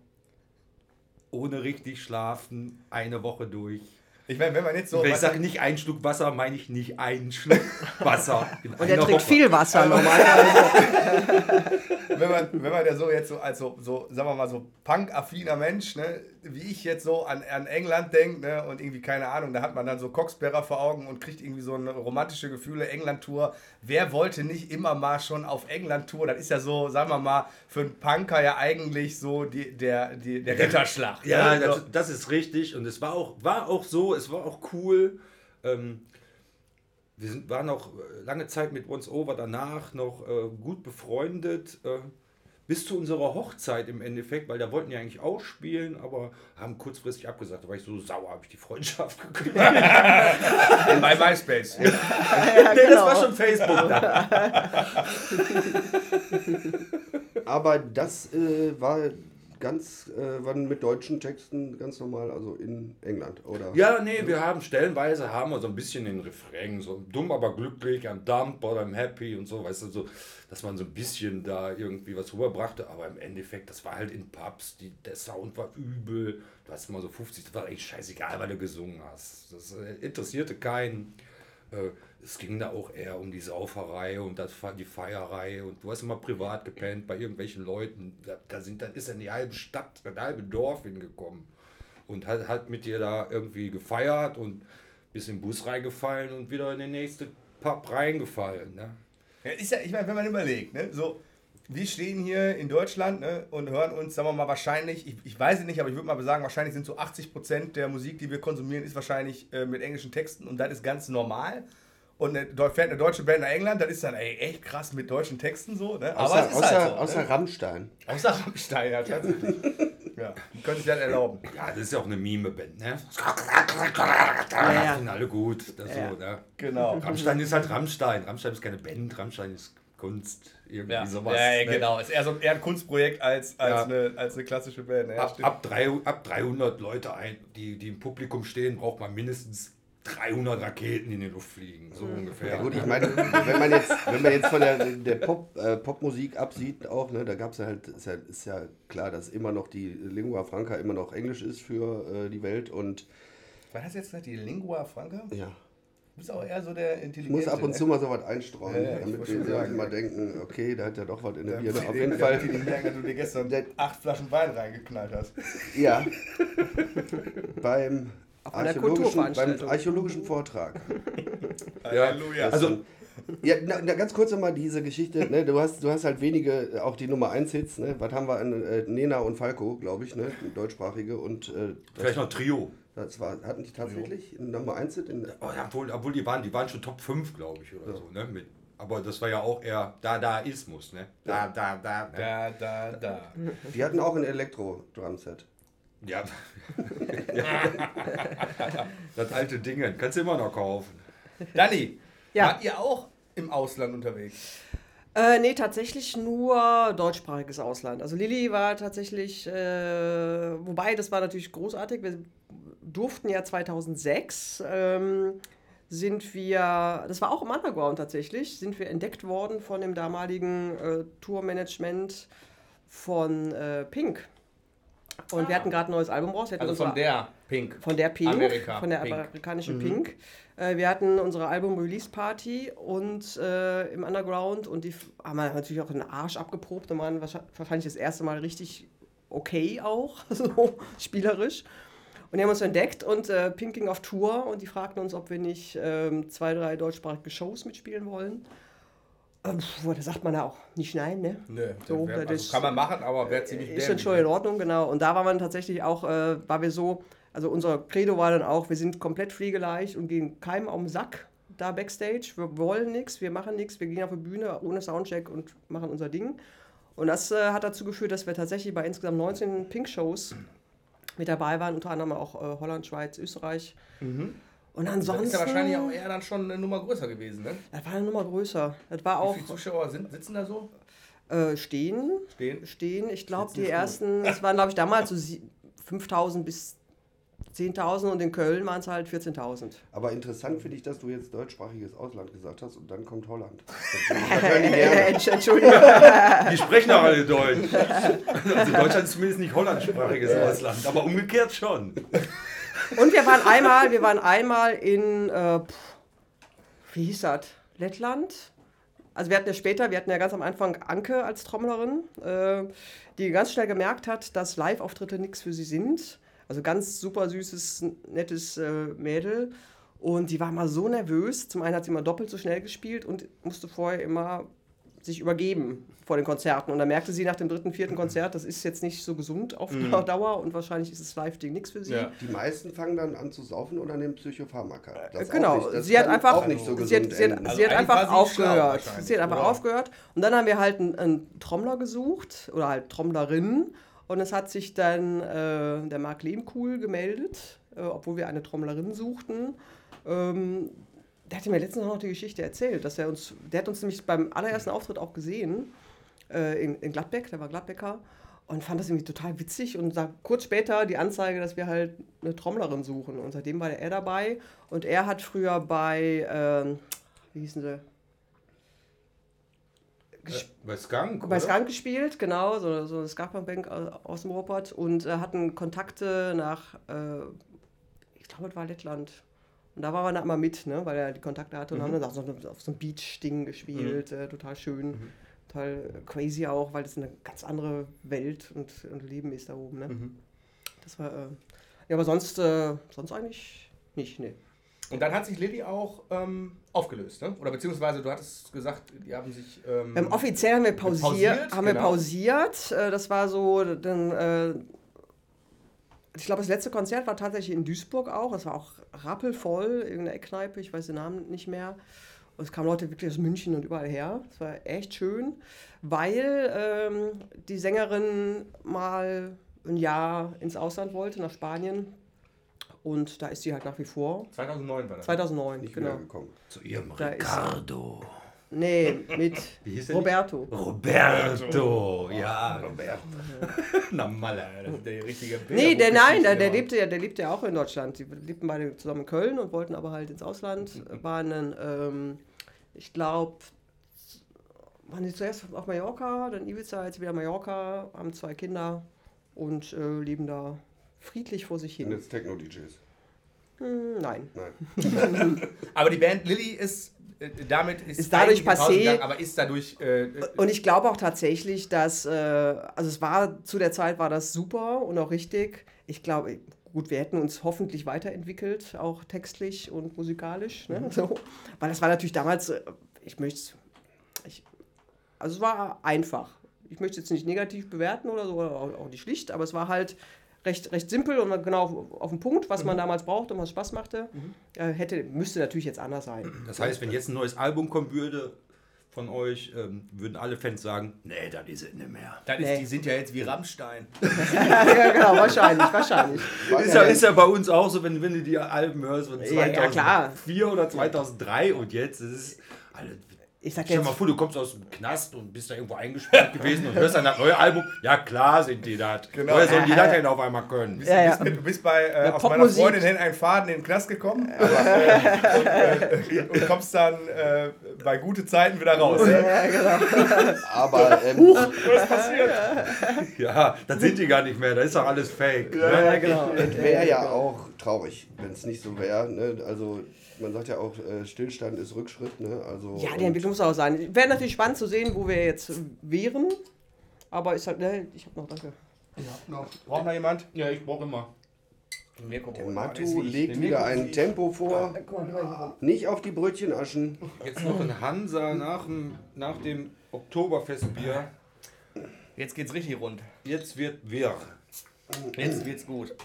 ohne richtig schlafen, eine Woche durch. Ich meine, wenn man jetzt so. Wenn ich sage nicht einen Schluck Wasser, meine ich nicht einen Schluck [LAUGHS] Wasser. Und er trinkt Woche. viel Wasser normalerweise. [LAUGHS] wenn man, wenn man ja so jetzt so als so, so sagen wir mal, so punk-affiner Mensch, ne, wie ich jetzt so an, an England denke, ne, und irgendwie, keine Ahnung, da hat man dann so Coxsperrer vor Augen und kriegt irgendwie so eine romantische Gefühle, England-Tour. Wer wollte nicht immer mal schon auf England-Tour? Das ist ja so, sagen wir mal, für einen Punker ja eigentlich so die, der, die, der Ritterschlag. Ja, ne? das, das ist richtig. Und es war auch, war auch so, es war auch cool. Ähm, wir sind, waren auch äh, lange Zeit mit Once Over danach noch äh, gut befreundet. Äh, bis zu unserer Hochzeit im Endeffekt, weil da wollten die eigentlich auch spielen, aber haben kurzfristig abgesagt. Da war ich so sauer, habe ich die Freundschaft [LAUGHS] gekündigt. bei MySpace. nee, das war schon Facebook [LAUGHS] dann. Aber das äh, war ganz, äh, waren mit deutschen Texten ganz normal, also in England, oder? Ja, nee, wir haben stellenweise haben wir so ein bisschen den Refrain, so dumm, aber glücklich, I'm dumb, but I'm happy und so, weißt du, so, dass man so ein bisschen da irgendwie was rüberbrachte, aber im Endeffekt, das war halt in Pubs, die, der Sound war übel, du hast immer so 50, das war eigentlich scheißegal, weil du gesungen hast. Das äh, interessierte keinen. Äh, es ging da auch eher um die Sauferei und das, die Feierei und du hast immer privat gepennt bei irgendwelchen Leuten. Da, da sind, dann ist dann die halbe Stadt, das halbe Dorf hingekommen und hat, hat mit dir da irgendwie gefeiert und bist im Bus reingefallen und wieder in den nächsten Pub reingefallen. Ne? Ja, ist ja, ich meine, wenn man überlegt, ne, so, wir stehen hier in Deutschland ne, und hören uns, sagen wir mal, wahrscheinlich, ich, ich weiß es nicht, aber ich würde mal sagen, wahrscheinlich sind so 80% der Musik, die wir konsumieren, ist wahrscheinlich äh, mit englischen Texten und das ist ganz normal. Und eine, da fährt eine deutsche Band nach England, das ist dann ey, echt krass mit deutschen Texten so. Ne? Aber Außer, es ist außer, halt so, außer ne? Rammstein. außer Rammstein, ja, tatsächlich. ja, die können sich das erlauben. Ja, das ist ja auch eine Mime-Band, ne? ja. Sind alle gut. Das Ja. so, ne? Genau. Rammstein ist halt Rammstein. Rammstein ist keine Band, Rammstein ist Kunst. Irgendwie Ja, sowas. ja, ja, ne? genau. Ist eher so eher ein Kunstprojekt als, als, Ja. eine, als eine klassische Band. ne? Ja, Ab, stimmt. ab, drei, ab 300 Leute, ein, die, die im Publikum stehen, braucht man mindestens 300 Raketen in die Luft fliegen. So ungefähr. Ja gut, ich meine, wenn man jetzt, wenn man jetzt von der, der Pop, äh, Popmusik absieht, auch, ne, da gab es ja halt, ist ja, ist ja klar, dass immer noch die Lingua Franca immer noch Englisch ist für äh, die Welt und War das jetzt die Lingua Franca? ja, Du bist auch eher so der ich Intelligente. muss ab und zu mal sowas einstreuen, Ja, ja, ich damit wir immer denken, okay, da hat ja doch was in der Birne. die- Auf jeden Fall, Die, merken, dass du dir gestern acht Flaschen Wein reingeknallt hast. ja, [LAUGHS] beim archäologischen, beim archäologischen Vortrag. [LAUGHS] Halleluja. Also, Ja, na, na, ganz kurz nochmal diese Geschichte. Ne? Du, hast, du hast halt wenige, äh, auch die Nummer 1 Hits. Ne? Was haben wir an äh, Nena und Falco, glaube ich, ne? deutschsprachige. Und äh, vielleicht noch Trio. Das war, hatten die tatsächlich eine Nummer 1 Hit? In, Oh, ja, obwohl, obwohl die waren, die waren schon Top 5, glaube ich, oder so. Ne? Mit, aber das war ja auch eher Dadaismus, ne? Da, da, da. Ne? Da, da, da. die hatten auch ein Elektro-Drumset. Ja. [LAUGHS] ja. das alte Ding, kannst du immer noch kaufen. Dani, Ja. wart ihr auch im Ausland unterwegs? Äh, nee, tatsächlich nur deutschsprachiges Ausland. Also Lilly war tatsächlich, äh, wobei das war natürlich großartig. Wir durften ja 2006, ähm, sind wir, das war auch im Underground tatsächlich, sind wir entdeckt worden von dem damaligen äh, Tourmanagement von äh, Pink. Und wir hatten gerade ein neues Album raus. Also von der Pink. von der Pink, Amerika, von der Pink. amerikanischen Pink. Äh, wir hatten unsere Album-Release-Party und äh, im Underground und die haben wir natürlich auch den Arsch abgeprobt und waren wahrscheinlich das erste Mal richtig okay auch, [LAUGHS] so spielerisch. Und die haben uns entdeckt und äh, Pink ging auf Tour und die fragten uns, ob wir nicht ähm, zwei, drei deutschsprachige Shows mitspielen wollen. Ähm, da sagt man ja auch nicht nein, ne? Nö, So, wär, das also ist- kann man machen, aber wäre ziemlich Ist dann schon ne? in Ordnung, genau. Und da war man tatsächlich auch, äh, war wir so, also unser Credo war dann auch, wir sind komplett pflegeleicht und gehen keinem auf den Sack da backstage. Wir wollen nichts, wir machen nichts, wir gehen auf die Bühne ohne Soundcheck und machen unser Ding. Und das äh, hat dazu geführt, dass wir tatsächlich bei insgesamt 19 Pink-Shows mit dabei waren, unter anderem auch äh, Holland, Schweiz, Österreich. Und Das ansonsten. ist ja wahrscheinlich auch eher dann schon eine Nummer größer gewesen, ne? Das war eine Nummer größer. Das war Wie auch viele Zuschauer sind, sitzen da so? äh, stehen. Stehen? stehen. Ich glaube, die ersten, es waren, glaube ich, damals so sie- 5000 bis 10.000 und in Köln waren es halt 14.000. Aber interessant finde ich, dass du jetzt deutschsprachiges Ausland gesagt hast und dann kommt Holland. [LAUGHS] Entschuldigung. [LAUGHS] Die sprechen auch alle Deutsch. Also Deutschland ist zumindest nicht hollandsprachiges Ausland, aber umgekehrt schon. Und wir waren einmal, wir waren einmal in, äh, wie hieß das? Lettland? Also wir hatten ja später, wir hatten ja ganz am Anfang Anke als Trommlerin, äh, die ganz schnell gemerkt hat, dass Live-Auftritte nichts für sie sind. Also ganz super süßes, nettes äh, Mädel. Und die war mal so nervös. Zum einen hat sie immer doppelt so schnell gespielt und musste vorher immer sich übergeben vor den Konzerten. Und dann merkte sie nach dem dritten, vierten Konzert, das ist jetzt nicht so gesund auf [LAUGHS] Dauer und wahrscheinlich ist das Live-Ding nichts für sie. Ja. Die meisten fangen dann an zu saufen oder nehmen Psychopharmaka. Das ist Genau, auch nicht, das sie hat einfach, auch nicht so sie hat, sie hat. Also sie hat einfach aufgehört. Sie hat einfach oder? aufgehört. Und dann haben wir halt einen, einen Trommler gesucht oder halt Trommlerin. Und es hat sich dann äh, der Marc Lehmkuhl gemeldet, äh, obwohl wir eine Trommlerin suchten. Ähm, der hat mir letztens noch die Geschichte erzählt, dass er uns, der hat uns nämlich beim allerersten Auftritt auch gesehen äh, in, in Gladbeck, der war Gladbecker. Und fand das irgendwie total witzig und sah kurz später die Anzeige, dass wir halt eine Trommlerin suchen. Und seitdem war er dabei. Und er hat früher bei, ähm, wie hießen sie? Ges- Bei Skunk, bei? Skunk gespielt, genau, so, so eine Ska-Bank aus dem Ruhrpott und äh, hatten Kontakte nach, äh, ich glaube, es war Lettland. Und da war man da immer mit, ne, weil er die Kontakte hatte und haben dann auch so, auf so einem Beach-Ding gespielt, äh, total schön, total crazy auch, weil das eine ganz andere Welt und, und Leben ist da oben. Ne? Das war, äh, ja, aber sonst, äh, sonst eigentlich nicht, ne. Und dann hat sich Lilly auch ähm, aufgelöst, ne? Oder beziehungsweise du hattest gesagt, die haben sich. Ähm, Ähm, offiziell haben wir pausiert. pausiert, haben wir genau. pausiert. Äh, das war so, dann, äh, ich glaube, das letzte Konzert war tatsächlich in Duisburg auch. Es war auch rappelvoll, irgendeine Eckkneipe, ich weiß den Namen nicht mehr. Und es kamen Leute wirklich aus München und überall her. Es war echt schön, weil ähm, die Sängerin mal ein Jahr ins Ausland wollte, nach Spanien. Und da ist sie halt nach wie vor. 2009 war das. 2009, Nicht genau. wiedergekommen. Zu ihrem Da ist- Ricardo. Nee, mit [LAUGHS] Wie hieß der Roberto. Roberto, ja. Roberto. [LAUGHS] Na Malle. Das ist der richtige Nee, der nein, der, der lebte ja, der lebte ja auch in Deutschland. Die lebten beide zusammen in Köln und wollten aber halt ins Ausland. [LAUGHS] Waren dann, ähm, ich glaube, waren die zuerst auf Mallorca, dann Ibiza, jetzt wieder Mallorca, haben zwei Kinder und äh, leben da friedlich vor sich hin. jetzt Techno-DJs. Hm, nein. Nein. [LAUGHS] Aber die Band Lilly ist äh, damit ist, Ist dadurch passé. gegangen, aber ist dadurch äh, Und ich glaube auch tatsächlich, dass, äh, also es war, zu der Zeit war das super und auch richtig. Ich glaube, gut, wir hätten uns hoffentlich weiterentwickelt, auch textlich und musikalisch. Ne? [LAUGHS] So. Weil das war natürlich damals, äh, ich möchte ich, also es war einfach. Ich möchte es jetzt nicht negativ bewerten oder so, oder auch nicht schlicht, aber es war halt recht, recht simpel und genau auf, auf den Punkt, was man damals brauchte und was Spaß machte. Äh, hätte, müsste natürlich jetzt anders sein. Das heißt, wenn jetzt ein neues Album kommen würde von euch, ähm, würden alle Fans sagen, nee, das ist es nicht mehr. dann ist, Nee. die sind ja jetzt wie Rammstein. [LAUGHS] ja, genau, wahrscheinlich, wahrscheinlich. Ist ja, ist ja bei uns auch so, wenn, wenn du die Alben hörst von Ja, ja, 2004 klar. oder 2003 und jetzt, das ist alles. Ich sag Stell dir jetzt, mal vor, du kommst aus dem Knast und bist da irgendwo eingesperrt gewesen und hörst dann das neue Album. Ja, klar sind die das. Genau. Woher sollen die das denn auf einmal können? Ja, ja. Du bist bei äh, aus meiner. Freundin hin einen Faden in den Knast gekommen äh, und, äh, und kommst dann äh, bei gute Zeiten wieder raus. Ja, genau. Aber ähm, Was passiert? Ja, das sind die gar nicht mehr, das ist doch alles fake. Ja, Ne? ja, genau. es wäre ja auch traurig, wenn es nicht so wäre. Ne? Also man sagt ja auch, äh, Stillstand ist Rückschritt. Ne? Also, Ja, die Entwicklung muss auch sein. Wäre natürlich spannend zu sehen, wo wir jetzt wären. Aber ist halt, ne, ich habe noch, danke. Braucht noch jemand? Ja, ich brauche immer. Der. Matu legt der wieder ein Tempo vor. Nicht auf die Brötchen aschen. Jetzt noch ein Hansa nach dem, nach dem Oktoberfestbier. Jetzt geht's richtig rund. Jetzt wird wirr. Jetzt wird's gut.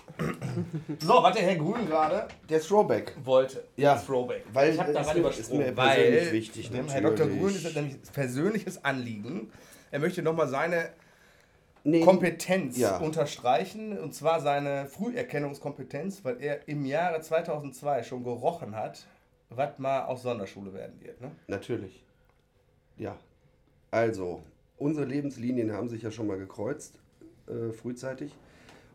So, was der Herr Grün gerade Der Throwback. wollte. Ja, Throwback. weil ich habe daran ist mir übersprungen, persönlich weil wichtig, dem Herr Dr. Grün ist das nämlich ein persönliches Anliegen. Er möchte nochmal seine Nee, Kompetenz Ja. unterstreichen, und zwar seine Früherkennungskompetenz, weil er im Jahre 2002 schon gerochen hat, was mal aus Sonderschule werden wird. Ne? Natürlich. Ja. Also, unsere Lebenslinien haben sich ja schon mal gekreuzt, äh, frühzeitig.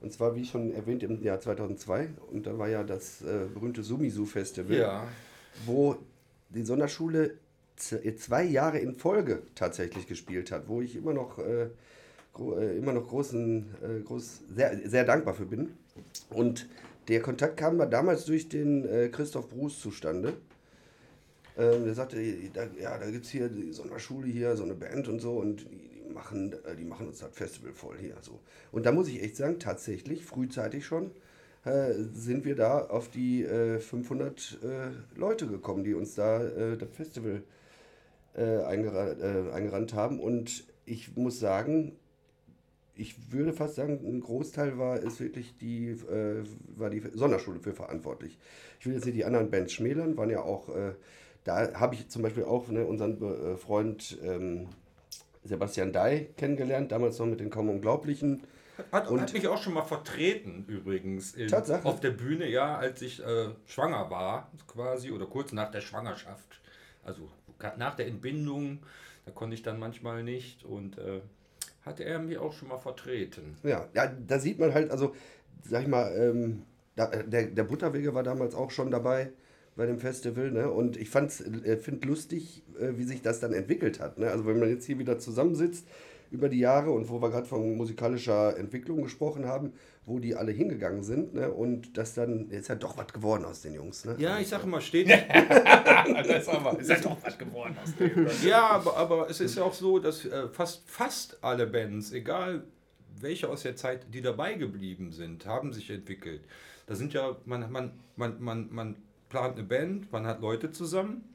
Und zwar, wie schon erwähnt, im Jahr 2002. Und da war ja das äh, berühmte Sumisu-Festival, Ja. wo die Sonderschule z- zwei Jahre in Folge tatsächlich gespielt hat, wo ich immer noch, äh, äh, immer noch großen, äh, groß, sehr, sehr dankbar für bin. Und der Kontakt kam da damals durch den äh, Christoph Bruß zustande. Ähm, der sagte, da, ja, da gibt es hier die Sonderschule hier, so eine Band und so und machen, äh, die machen uns das Festival voll hier. So. Und da muss ich echt sagen, tatsächlich, frühzeitig schon, äh, sind wir da auf die äh, 500 äh, Leute gekommen, die uns da äh, das Festival äh, eingera eingerannt haben. Und ich muss sagen, ich würde fast sagen, ein Großteil war ist wirklich die, äh, war die Sonderschule für verantwortlich. Ich will jetzt nicht die anderen Bands schmälern, waren ja auch, äh, da habe ich zum Beispiel auch ne, unseren äh, Freund ähm, Sebastian Dai kennengelernt, damals noch mit den kaum Unglaublichen. Hat, Und- hat mich auch schon mal vertreten übrigens in, Tatsache? auf der Bühne, ja, als ich äh, schwanger war, quasi, oder kurz nach der Schwangerschaft. Also nach der Entbindung, da konnte ich dann manchmal nicht und äh, hatte er mich auch schon mal vertreten. Ja, ja, da sieht man halt, also, sag ich mal, ähm, da, der, der Butterwege war damals auch schon dabei bei dem Festival, ne? Und ich fand's, äh, finde lustig, äh, wie sich das dann entwickelt hat. Ne? Also wenn man jetzt hier wieder zusammensitzt über die Jahre und wo wir gerade von musikalischer Entwicklung gesprochen haben, wo die alle hingegangen sind, ne? Und das dann, jetzt ist ja doch was geworden aus den Jungs, ne? Ja, ich sage immer stetig. [LAUGHS] Das ist aber, ist ja doch was geworden aus dem. Ja, aber, aber es ist ja auch so, dass äh, fast, fast alle Bands, egal welche aus der Zeit, die dabei geblieben sind, haben sich entwickelt. Da sind ja, man, man, man, man, man plant eine Band, man hat Leute zusammen.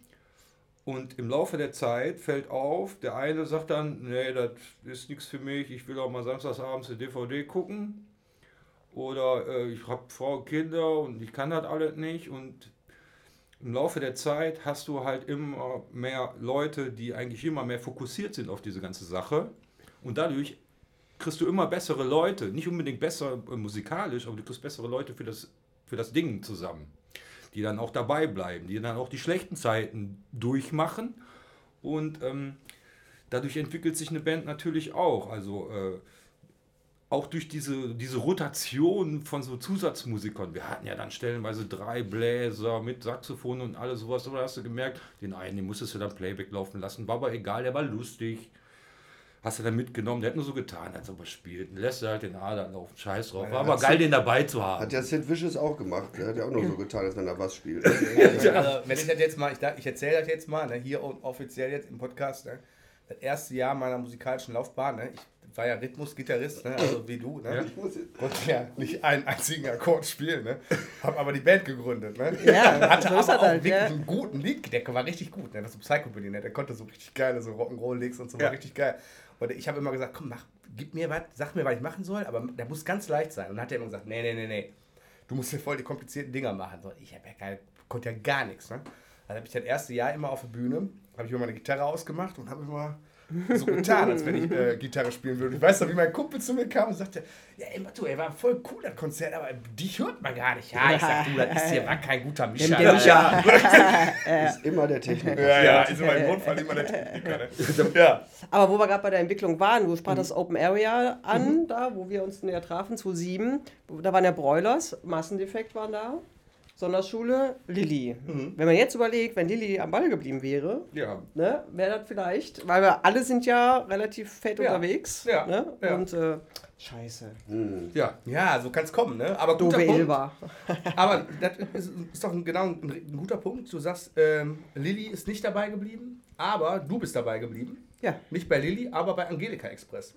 Und im Laufe der Zeit fällt auf, der eine sagt dann, nee, das ist nichts für mich, ich will auch mal samstagsabends eine DVD gucken. Oder äh, ich habe Frau und Kinder und ich kann das alles nicht. Und im Laufe der Zeit hast du halt immer mehr Leute, die eigentlich immer mehr fokussiert sind auf diese ganze Sache. Und dadurch kriegst du immer bessere Leute, nicht unbedingt besser äh, musikalisch, aber du kriegst bessere Leute für das, für das Ding zusammen, die dann auch dabei bleiben, die dann auch die schlechten Zeiten durchmachen und ähm, dadurch entwickelt sich eine Band natürlich auch. Also äh, auch durch diese, diese Rotation von so Zusatzmusikern. Wir hatten ja dann stellenweise drei Bläser mit Saxophon und alles sowas. Aber da hast du gemerkt, den einen, den musstest du dann Playback laufen lassen. War aber egal, der war lustig. Hast du dann mitgenommen, der hat nur so getan, als ob er spielt. Lässt er halt den Ader laufen, scheiß drauf. War aber geil, den dabei zu haben. Hat ja Sid Vicious auch gemacht. Der hat ja auch nur so getan, als wenn er was spielt. [LAUGHS] Also, wenn ich das jetzt mal, ich, ich erzähle das jetzt mal, ne, hier offiziell jetzt im Podcast, ne, das erste Jahr meiner musikalischen Laufbahn, ne, ich war ja Rhythmusgitarrist, ne, also wie du, ne, Ich muss jetzt- konnte ja nicht einen einzigen Akkord spielen, ne, habe aber die Band gegründet, ne, Ja, hatte so aber auch halt, wirklich ja. einen guten Lied, der war richtig gut, ne, das ist so Psycho ne, der konnte so richtig geile so Rock'n'Roll-Licks und so, war Ja. richtig geil. Und ich habe immer gesagt, komm, mach, gib mir was, sag mir, was ich machen soll, aber der muss ganz leicht sein. Und dann hat er immer gesagt, nee, nee, nee, nee, du musst hier voll die komplizierten Dinger machen. So, ich hab ja gar, konnte ja gar nichts. Ne? Dann habe ich das erste Jahr immer auf der Bühne, habe ich immer meine Gitarre ausgemacht und habe immer so getan, als wenn ich äh, Gitarre spielen würde. Ich weiß noch, wie mein Kumpel zu mir kam und sagte, ja, ey, Matu, ey, war voll cool, das Konzert, aber dich hört man gar nicht. Ja, ich sag, du, das ist hier, war kein guter Mischer. Der Mischer. [LAUGHS] Ist immer der Techniker. Ja, ja, ist immer im Notfall immer der Techniker. Ne? [LAUGHS] Ja. Aber wo wir gerade bei der Entwicklung waren, du sprach Mhm. das Open Area an, da wo wir uns näher trafen, 2007. Da waren ja Broilers, Massendefekt waren da. Sonderschule, Lilly. Mhm. Wenn man jetzt überlegt, wenn Lilly am Ball geblieben wäre, Ja, ne, wäre das vielleicht, weil wir alle sind ja relativ fett Ja. unterwegs. Ja. Ne? Ja. Und äh, scheiße. ja. Ja, so kann es kommen, ne? Aber guter Doofe Punkt. Aber das ist, ist doch ein, genau ein, ein guter Punkt. Du sagst, ähm, Lilly ist nicht dabei geblieben, aber du bist dabei geblieben. Ja. Nicht bei Lilly, aber bei Angelika Express.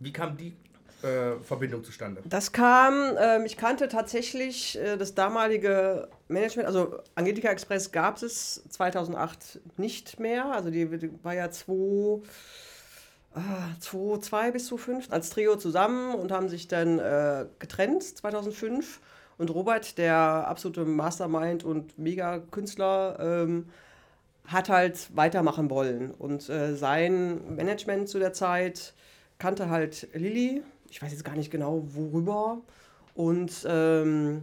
Wie kam die äh, Verbindung zustande? Das kam, ähm, ich kannte tatsächlich äh, das damalige Management, also Angelika Express gab es 2008 nicht mehr, also die, die war ja 2, 2 bis 2005 als Trio zusammen und haben sich dann äh, getrennt 2005 und Robert, der absolute Mastermind und Mega-Künstler, ähm, hat halt weitermachen wollen. Und äh, sein Management zu der Zeit kannte halt Lilly. Ich weiß jetzt gar nicht genau, worüber. Und ähm,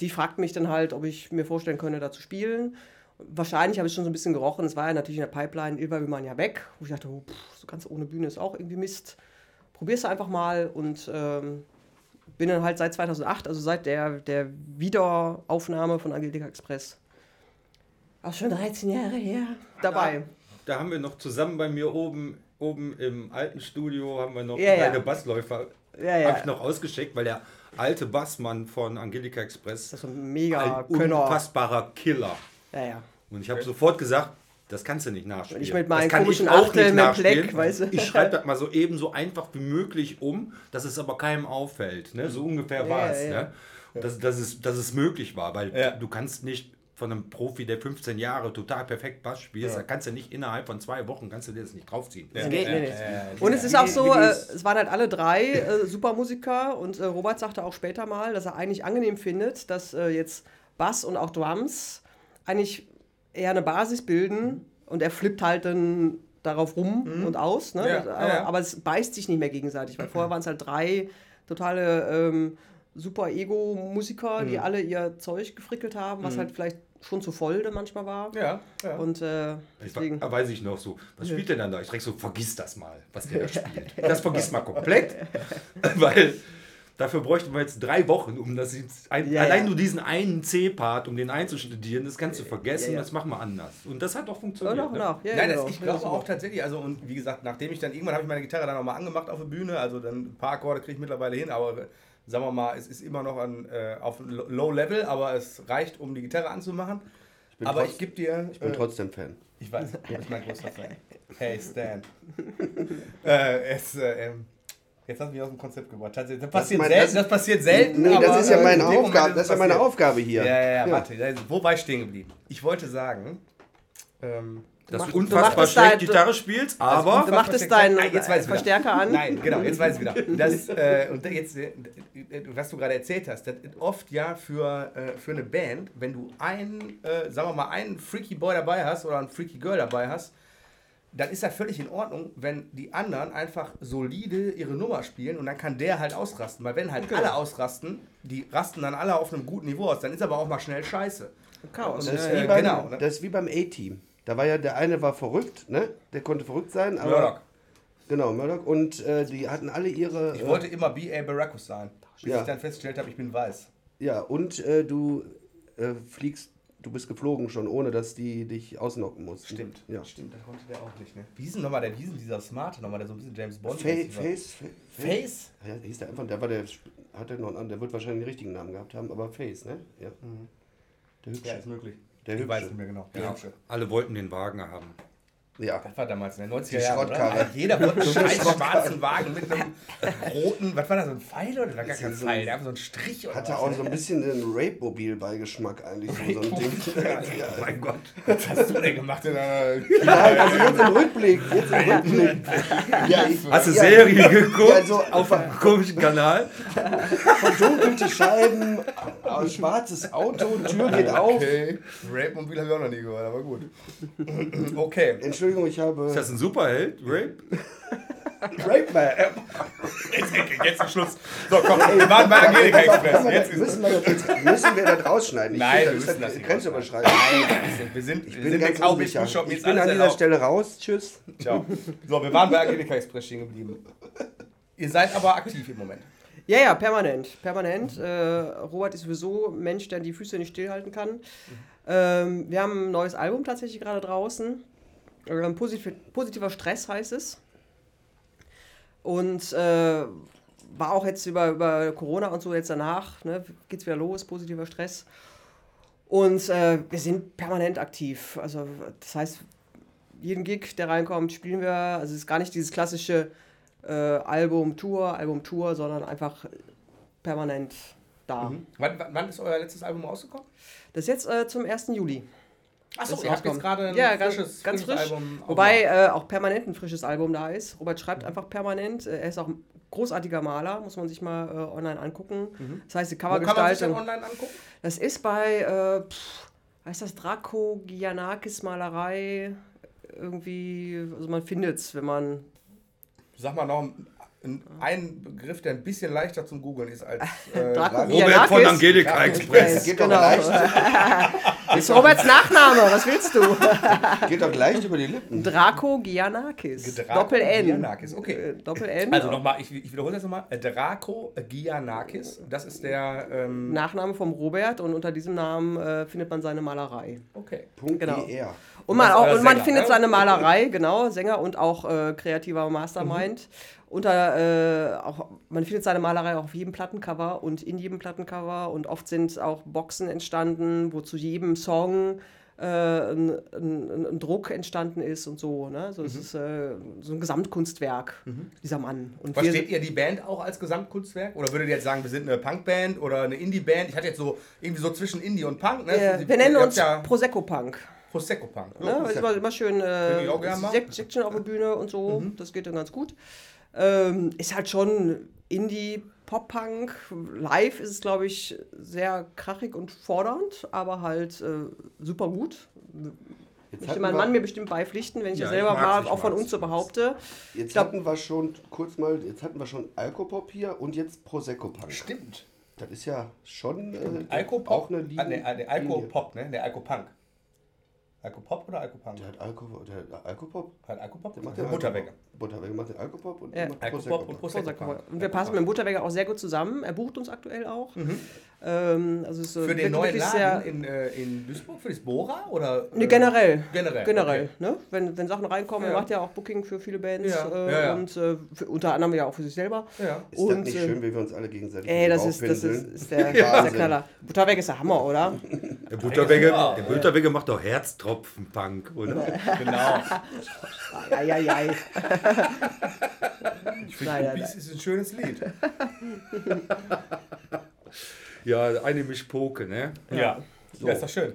die fragten mich dann halt, ob ich mir vorstellen könnte, da zu spielen. Wahrscheinlich habe ich schon so ein bisschen gerochen. Es war ja natürlich in der Pipeline, Ilva will man ja weg. Wo ich dachte, oh, pff, so ganz ohne Bühne ist auch irgendwie Mist. Probier's einfach mal und ähm, bin dann halt seit 2008, also seit der, der Wiederaufnahme von Angelika Express, auch schon 13 Jahre her, dabei. Da haben wir noch zusammen bei mir oben, oben im alten Studio haben wir noch Ja, ja. eine Bassläufer Ja, ja. Noch ausgeschickt, weil der alte Bassmann von Angelika Express Das ist ein mega ein unfassbarer Killer. Ja, ja. Und ich habe sofort gesagt, das kannst du nicht nachspielen. Ich mit kann komischen ich auch Achteln nicht mit nachspielen. Pleck, weißt du? Ich schreibe das mal so eben so einfach wie möglich um, dass es aber keinem auffällt. Ne? So ungefähr Ja, war es. ja. Ne? Dass, dass, es, dass es möglich war, weil Ja. du kannst nicht von einem Profi, der 15 Jahre total perfekt Bass spielt, da kannst du nicht innerhalb von zwei Wochen, kannst du dir das nicht draufziehen. Das Ja. geht Nee, nicht. Und es ist auch so, äh, es waren halt alle drei äh, super Musiker und äh, Robert sagte auch später mal, dass er eigentlich angenehm findet, dass äh, jetzt Bass und auch Drums eigentlich eher eine Basis bilden und er flippt halt dann darauf rum und aus. Ne? Ja, aber, ja, ja. aber es beißt sich nicht mehr gegenseitig, weil vorher waren es halt drei totale ähm, super Ego-Musiker, die alle ihr Zeug gefrickelt haben, was halt vielleicht schon zu voll dann manchmal war. Ja, ja. Und äh, deswegen. wa- weiß ich noch so. Was spielt der dann da? Ich direkt so, vergiss das mal, was der da [LAUGHS] spielt. Das vergiss mal komplett. [LAUGHS] Weil dafür bräuchten wir jetzt drei Wochen, um das jetzt ein, Ja, allein ja. nur diesen einen C-Part, um den einzustudieren, das kannst du vergessen, Ja, ja. das machen wir anders. Und das hat auch funktioniert. noch, ne? noch. Ja, Nein, genau. das, ich glaube auch tatsächlich, also und wie gesagt, nachdem ich dann irgendwann habe ich meine Gitarre dann nochmal angemacht auf der Bühne, also dann ein paar Akkorde kriege ich mittlerweile hin, aber äh, sagen wir mal, es ist immer noch an, äh, auf Lo- Low Level, aber es reicht, um die Gitarre anzumachen. bin Aber trotz- ich gebe dir, Ich bin äh, trotzdem Fan. ich weiß, [LAUGHS] du bist mein größter Fan. Hey Stan. [LAUGHS] äh, es, äh, ähm, Jetzt hast du mich aus dem Konzept gebracht. Tatsächlich, Das Das passiert, mein- selten, das- das passiert selten. Nee, aber, das ist ja meine Aufgabe. Das ist ja meine. Aufgabe hier. Ja, ja, ja, warte. da- Wo war ich stehen geblieben? Ich wollte sagen, ähm, Dass mach- du du unfassbar schlecht dein- Gitarre spielst, Du aber machtest deinen jetzt weiß ich wieder. Verstärker an. Nein, genau, jetzt weiß ich wieder. Das, äh, und jetzt, äh, was du gerade erzählt hast, das ist oft ja für, äh, für eine Band, wenn du einen, äh, sagen wir mal, einen Freaky Boy dabei hast oder einen Freaky Girl dabei hast, dann ist das völlig in Ordnung, wenn die anderen einfach solide ihre Nummer spielen und dann kann der halt ausrasten. Weil wenn halt alle ausrasten, die rasten dann alle auf einem guten Niveau aus, dann ist aber auch mal schnell scheiße. Chaos. Das ist, wie beim, genau, ne? das ist wie beim A-Team. Da war ja der eine war verrückt, ne? Der konnte verrückt sein, aber. Murdoch. Genau, Murdoch. Und äh, die hatten alle ihre. Ich äh, wollte immer B.A. Baracus sein, bis Ja. ich dann festgestellt habe, ich bin weiß. Ja, und äh, du äh, fliegst, du bist geflogen schon, ohne dass die dich ausnocken mussten. Stimmt. Ja. Stimmt, das konnte der auch nicht, ne? Wie hieß denn nochmal der, wie hieß denn dieser Smarte nochmal, der so ein bisschen James Bond Fa? Face, Fa Face? Ja, der hieß der einfach, der war der, hat der noch einen, der wird wahrscheinlich den richtigen Namen gehabt haben, aber Face, ne? Ja. Der hübsche. Ja, ist möglich. Der hübsche. weiß mehr genau. Der ja, hübsche. alle wollten den Wagen haben. Ja. Das war damals in den 90er Die Jahren. Schrottkarre. oder? Jeder wollte [LAUGHS] einen scheiß schwarzen Wagen mit einem roten, was war das, so ein Pfeil oder? Das war gar kein so Pfeil, der hatte so einen Strich Hatte was, auch so ein bisschen den Rape-Mobil-Beigeschmack eigentlich. So, ein Ding. [LAUGHS] [LAUGHS] Oh mein Gott, was hast du denn gemacht in einer Nein, also jetzt im Rückblick. Jetzt im Rückblick. Ja, ich, Hast du ja, Serie geguckt? Ja, so auf einem komischen Kanal? verdunkelte Scheiben, schwarzes Auto, Tür geht auf. Okay, Rape-Mobil habe ich auch noch nie gehört, aber gut. Okay. Entschuldigung, ich habe. Ist das ein Superheld? Rape? [LAUGHS] Rape Man. Jetzt, jetzt zum Schluss. So, komm, wir waren bei Angelika Express. Jetzt Müssen wir, das jetzt, müssen wir das rausschneiden? Nein, wir müssen das nicht grenzüberschreitend. Wir sind, Ich bin sind ganz der unsicher. Ich bin alles an dieser erlaubt. Stelle raus. Tschüss. Ciao. So, wir waren bei Angelika Express stehen geblieben. Ihr seid aber aktiv im Moment. Ja, ja, permanent. Permanent. Äh, Robert ist sowieso ein Mensch, der die Füße nicht stillhalten kann. Ähm, wir haben ein neues Album tatsächlich gerade draußen. Positiv, positiver Stress heißt es. Und äh, war auch jetzt über, über Corona und so jetzt danach, ne, geht's wieder los, positiver Stress. Und äh, wir sind permanent aktiv. Also das heißt, jeden Gig, der reinkommt, spielen wir. Also es ist gar nicht dieses klassische äh, Album, Tour, Album, Tour, sondern einfach permanent da. Wann, wann- wann ist euer letztes Album rausgekommen? Das ist jetzt äh, zum 1. Juli. Achso, ihr habt jetzt gerade ein Ja, ganz- frisches, ganz frisch. Album. Wobei äh, auch permanent ein frisches Album da ist. Robert schreibt einfach permanent. Äh, Er ist auch ein großartiger Maler, muss man sich mal äh, online angucken. Das heißt, die Wo kann man sich das Covergestaltung. online angucken? Das ist bei, äh, pff, heißt das Draco Giannakis Malerei? Irgendwie, also man findet es, wenn man. Sag mal noch einen Begriff, der ein bisschen leichter zum Googeln ist als. [LAUGHS] Äh. Robert von. Angelika Ja, Express. Geht doch genau. leicht, [LAUGHS] Das ist Roberts Nachname, was willst du? [LAUGHS] geht doch leicht über die Lippen. Draco Giannakis. Draco Doppel N. Giannakis, okay. Äh, Doppel N. Also nochmal, ich, ich wiederhole das nochmal. Draco Giannakis, das ist der. Ähm, Nachname vom Robert und unter diesem Namen äh, findet man seine Malerei. okay. Punkt Genau. GR. Und man, auch, und man Sänger, findet ne? seine Malerei, genau, Sänger und auch äh, kreativer Mastermind. Unter, äh, auch, man findet seine Malerei auch auf jedem Plattencover und in jedem Plattencover. Und oft sind auch Boxen entstanden, wo zu jedem Song äh, ein, ein, ein Druck entstanden ist und so. Ne? So, Es ist äh, so ein Gesamtkunstwerk, dieser Mann. Und Versteht ihr die Band auch als Gesamtkunstwerk? Oder würdet ihr jetzt sagen, wir sind eine Punkband oder eine Indie-Band? Ich hatte jetzt so irgendwie so zwischen Indie und Punk. Ne? wir nennen uns ja Prosecco Punk. Prosecco Punk. Ne? ist immer, immer schön äh, Section auf der Bühne und so. Das geht dann ganz gut. Ähm, ist halt schon Indie, Pop-Punk. Live ist es, glaube ich, sehr krachig und fordernd, aber halt äh, super gut. Jetzt Möchte mein Mann mir bestimmt beipflichten, wenn ich Ja, das selber ich mal ich auch von uns so behaupte. jetzt glaub- hatten wir schon, kurz mal, jetzt hatten wir schon Alkopop hier und jetzt Prosecco Punk. Stimmt. Das ist ja schon äh, Alkopop? auch eine ah, Linie. nee, ah, nee, Alkopop, ne? Der Alkopunk. Alkopop oder Alkopunk? Der hat Alko, der hat Alkopop. Hat Alkopop? Der macht Der den Butterwege. Alkopop. Butterwege macht den Alkopop und Ja. Alkopop und. Prosecco. Und wir passen mit dem Butterweger auch sehr gut zusammen. Er bucht uns aktuell auch. Mhm. Ähm, also so Für den neuen Laden sehr- in, äh, in Duisburg, für das Bora? Oder, Nee, äh, generell. Generell. Generell, okay. ne? Wenn, wenn Sachen reinkommen, Ja. er macht ja auch Booking für viele Bands Ja, äh, ja, ja. und äh, für, unter anderem ja auch für sich selber. Ja. Ist Und, das nicht ähm, schön, wie wir uns alle gegenseitig Ey, das ist, das ist, ist der, [LAUGHS] der. Knaller. Butterweg ist der Hammer, oder? [LAUGHS] Der Butterwege, der. Butterwege macht doch Herztropfen-Punk, oder? Genau. [LAUGHS] Eieiei. Ich finde, ist ein schönes Lied. Ja, eine Mischpoke, ne? Ja. So. Ja, ist doch schön.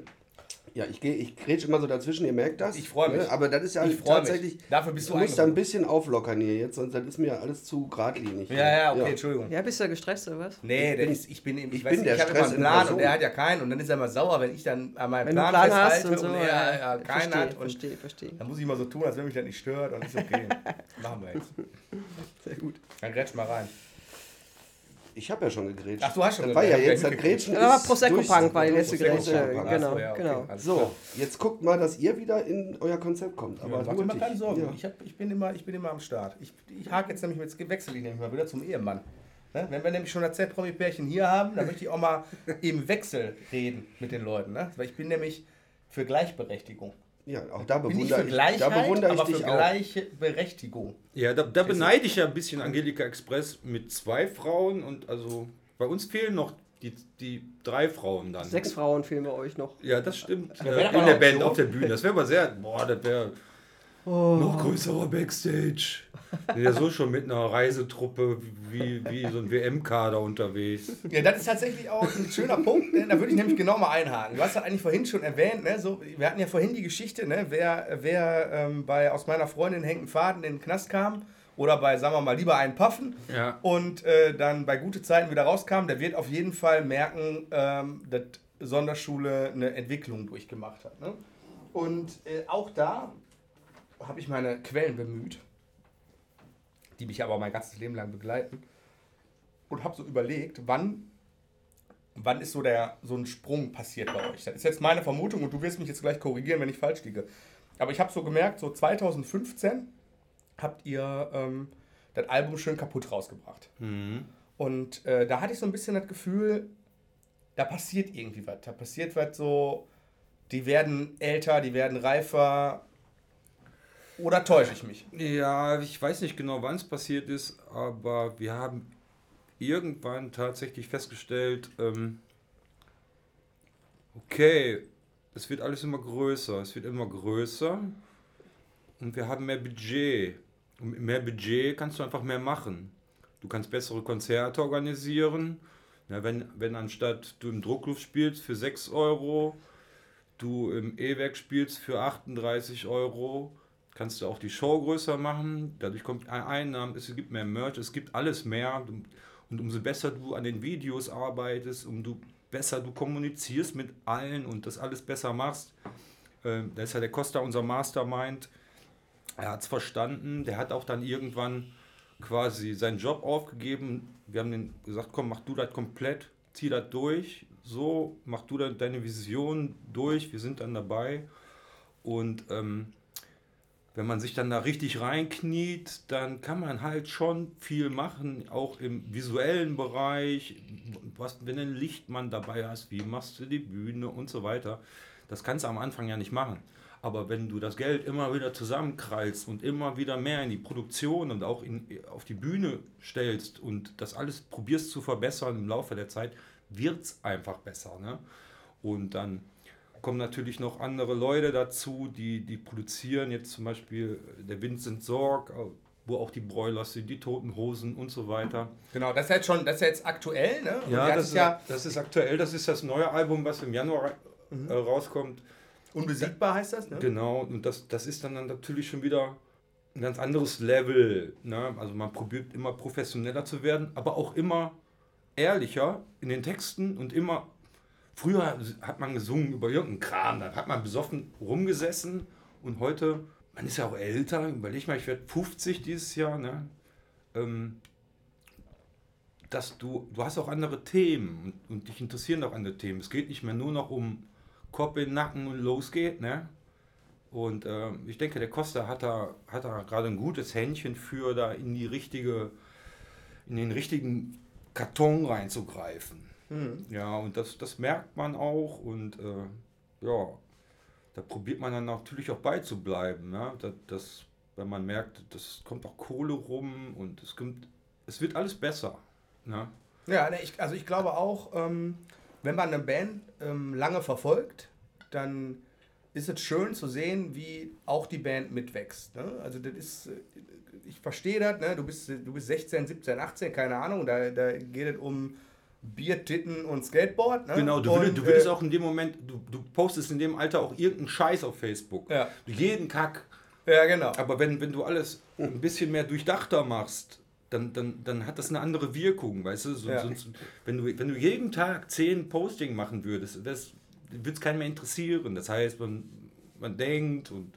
Ja, ich gehe, ich grätsch immer so dazwischen, ihr merkt das. Ich freu mich. Ne? Aber das ist ja Ich freu mich. tatsächlich. Dafür bist ich du muss da ein bisschen auflockern hier jetzt, sonst ist mir alles zu geradlinig. Ja, ja, okay, Entschuldigung. Ja, bist du gestresst oder was? Nee, der bin- ist, ich bin, ich, ich weiß bin nicht, der ich habe immer Stress einen in Plan und der hat ja keinen und dann ist er immer sauer, wenn ich dann an meinem Wenn Plan, einen Plan hast festhalte und so. er ja, keinen verstehe, hat und verstehe, verstehe. dann muss ich immer so tun, als wenn mich das nicht stört und ist okay. [LAUGHS] Machen wir jetzt. Sehr gut. Dann grätsch mal rein. Ich habe ja schon gegrätscht. Ach, du hast schon Das war ja gegrätscht. jetzt, das Ja, Grätschen Aber ist Prosecco durch- Punk war die letzte Prosecco Grätsche. Genau, so, ja, okay, genau. So, jetzt guckt mal, dass ihr wieder in euer Konzept kommt. Aber Aber mach dir mal hurtig. keine Sorgen. Ja. Ich, hab, ich, bin immer, ich bin immer am Start. Ich, ich hake jetzt nämlich mit wechsel ich nämlich mal wieder zum Ehemann. Ne? Wenn wir nämlich schon das Z-Promi-Pärchen hier haben, dann möchte ich auch mal im Wechsel reden mit den Leuten. Ne? Weil ich bin nämlich für Gleichberechtigung. Ja, auch da Bin ich bewundere für ich, da bewundere ich aber für dich auch. gleiche Berechtigung. Ja, da, da beneide ich ja ein bisschen Angelika Express mit zwei Frauen und also bei uns fehlen noch die, die drei Frauen dann. Sechs Frauen fehlen bei euch noch. Ja, das stimmt. aber in der Band, Option. auf der Bühne. Das wäre aber sehr, boah, das wäre noch größerer Backstage. Ja so schon mit einer Reisetruppe wie, wie so ein WM-Kader unterwegs. Ja, das ist tatsächlich auch ein schöner Punkt. Ne? Da würde ich nämlich genau mal einhaken. Du hast das eigentlich vorhin schon erwähnt. Ne? So, wir hatten ja vorhin die Geschichte, ne? wer, wer ähm, bei aus meiner Freundin hängt Faden in den Knast kam oder bei, sagen wir mal, lieber einen Puffen Ja. und äh, dann bei gute Zeiten wieder rauskam, der wird auf jeden Fall merken, ähm, dass Sonderschule eine Entwicklung durchgemacht hat. Ne? Und äh, auch da habe ich meine Quellen bemüht, die mich aber mein ganzes Leben lang begleiten und habe so überlegt, wann, wann ist so, der, so ein Sprung passiert bei euch. Das ist jetzt meine Vermutung und du wirst mich jetzt gleich korrigieren, wenn ich falsch liege. Aber ich habe so gemerkt, so 2015 habt ihr ähm, das Album schön kaputt rausgebracht. Mhm. Und äh, da hatte ich so ein bisschen das Gefühl, da passiert irgendwie was. Da passiert was so, die werden älter, die werden reifer. Oder täusche ich mich? Ja, ich weiß nicht genau, wann es passiert ist, aber wir haben irgendwann tatsächlich festgestellt, ähm, okay, es wird alles immer größer, es wird immer größer und wir haben mehr Budget. Und mit mehr Budget kannst du einfach mehr machen. Du kannst bessere Konzerte organisieren. Ja, wenn, wenn anstatt du im Druckluft spielst für 6 Euro, du im E-Werk spielst für 38 Euro, kannst du auch die Show größer machen. Dadurch kommt ein- Einnahmen, es gibt mehr Merch, es gibt alles mehr. Und umso besser du an den Videos arbeitest, umso besser du kommunizierst mit allen und das alles besser machst. Ähm, da ist ja der Costa unser Mastermind. Er hat es verstanden. Der hat auch dann irgendwann quasi seinen Job aufgegeben. Wir haben ihm gesagt, komm, mach du das komplett, zieh das durch. So, mach du deine Vision durch. Wir sind dann dabei. Und ähm, wenn man sich dann da richtig reinkniet, dann kann man halt schon viel machen, auch im visuellen Bereich. Was, wenn ein Lichtmann dabei hast, wie machst du die Bühne und so weiter. Das kannst du am Anfang ja nicht machen. Aber wenn du das Geld immer wieder zusammenkrallst und immer wieder mehr in die Produktion und auch in, auf die Bühne stellst und das alles probierst zu verbessern im Laufe der Zeit, wird es einfach besser. Ne? Und dann kommen natürlich noch andere Leute dazu, die, die produzieren. Jetzt zum Beispiel der Vincent Sorg, wo auch die Broilers sind, die Toten Hosen und so weiter. Genau, das ist jetzt schon, das ist jetzt aktuell, ne? Und Ja, das ist, ja das ist aktuell. Das ist das neue Album, was im Januar äh, rauskommt. unbesiegbar heißt das, ne? Genau, und das, das ist dann, dann natürlich schon wieder ein ganz anderes Level. Ne? Also man probiert immer professioneller zu werden, aber auch immer ehrlicher in den Texten und immer. Früher hat man gesungen über irgendeinen Kram, dann hat man besoffen rumgesessen und heute, man ist ja auch älter, überleg mal, ich werde 50 dieses Jahr, ne? Ähm, dass du, du hast auch andere Themen und, und dich interessieren auch andere Themen. Es geht nicht mehr nur noch um Kopf in den Nacken und los geht, ne? Und ähm, ich denke, der Costa hat da, hat da gerade ein gutes Händchen für, da in die richtige, in den richtigen Karton reinzugreifen. Ja, und das, das merkt man auch und äh, ja, da probiert man dann natürlich auch beizubleiben. Ne? Das, das, wenn man merkt, das kommt auch Kohle rum und es kommt, es wird alles besser. Ne? Ja, ne, ich, also ich glaube auch, ähm, wenn man eine Band ähm, lange verfolgt, dann ist es schön zu sehen, wie auch die Band mitwächst. Ne? Also das ist, äh, ich verstehe das, ne? du, bist, du bist 16, 17, 18, keine Ahnung, da, da geht es um Bier, Titten und Skateboard. Ne? Genau, du, und, würdest, du würdest äh, auch in dem Moment, du, du postest in dem Alter auch irgendeinen Scheiß auf Facebook. Ja. Du jeden Kack. Ja, genau. Aber wenn, wenn du alles ein bisschen mehr durchdachter machst, dann, dann, dann hat das eine andere Wirkung, weißt du? So, Ja. sonst, wenn, du wenn du jeden Tag zehn Posting machen würdest, das würde es keinen mehr interessieren. Das heißt, man, man denkt und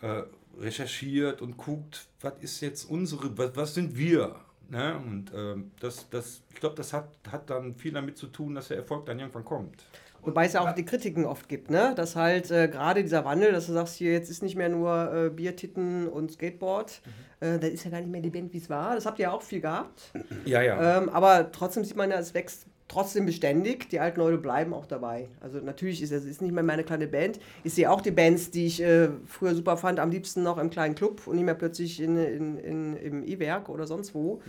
äh, recherchiert und guckt, was ist jetzt unsere, was, was sind wir? Ne? Und ähm, das, das, ich glaube, das hat, hat dann viel damit zu tun, dass der Erfolg dann irgendwann kommt. Wobei es ja auch die Kritiken oft gibt, ne? Dass halt äh, gerade dieser Wandel, dass du sagst, hier jetzt ist nicht mehr nur äh, Bier, Titten und Skateboard. Äh, das ist ja gar nicht mehr die Band, wie es war. Das habt ihr ja auch viel gehabt. Ja, ja. Ähm, aber trotzdem sieht man ja, es wächst trotzdem beständig. Die alten Leute bleiben auch dabei. Also natürlich ist es ist nicht mehr meine kleine Band. Ich sehe auch die Bands, die ich äh, früher super fand, am liebsten noch im kleinen Club und nicht mehr plötzlich in, in, in, im E-Werk oder sonst wo.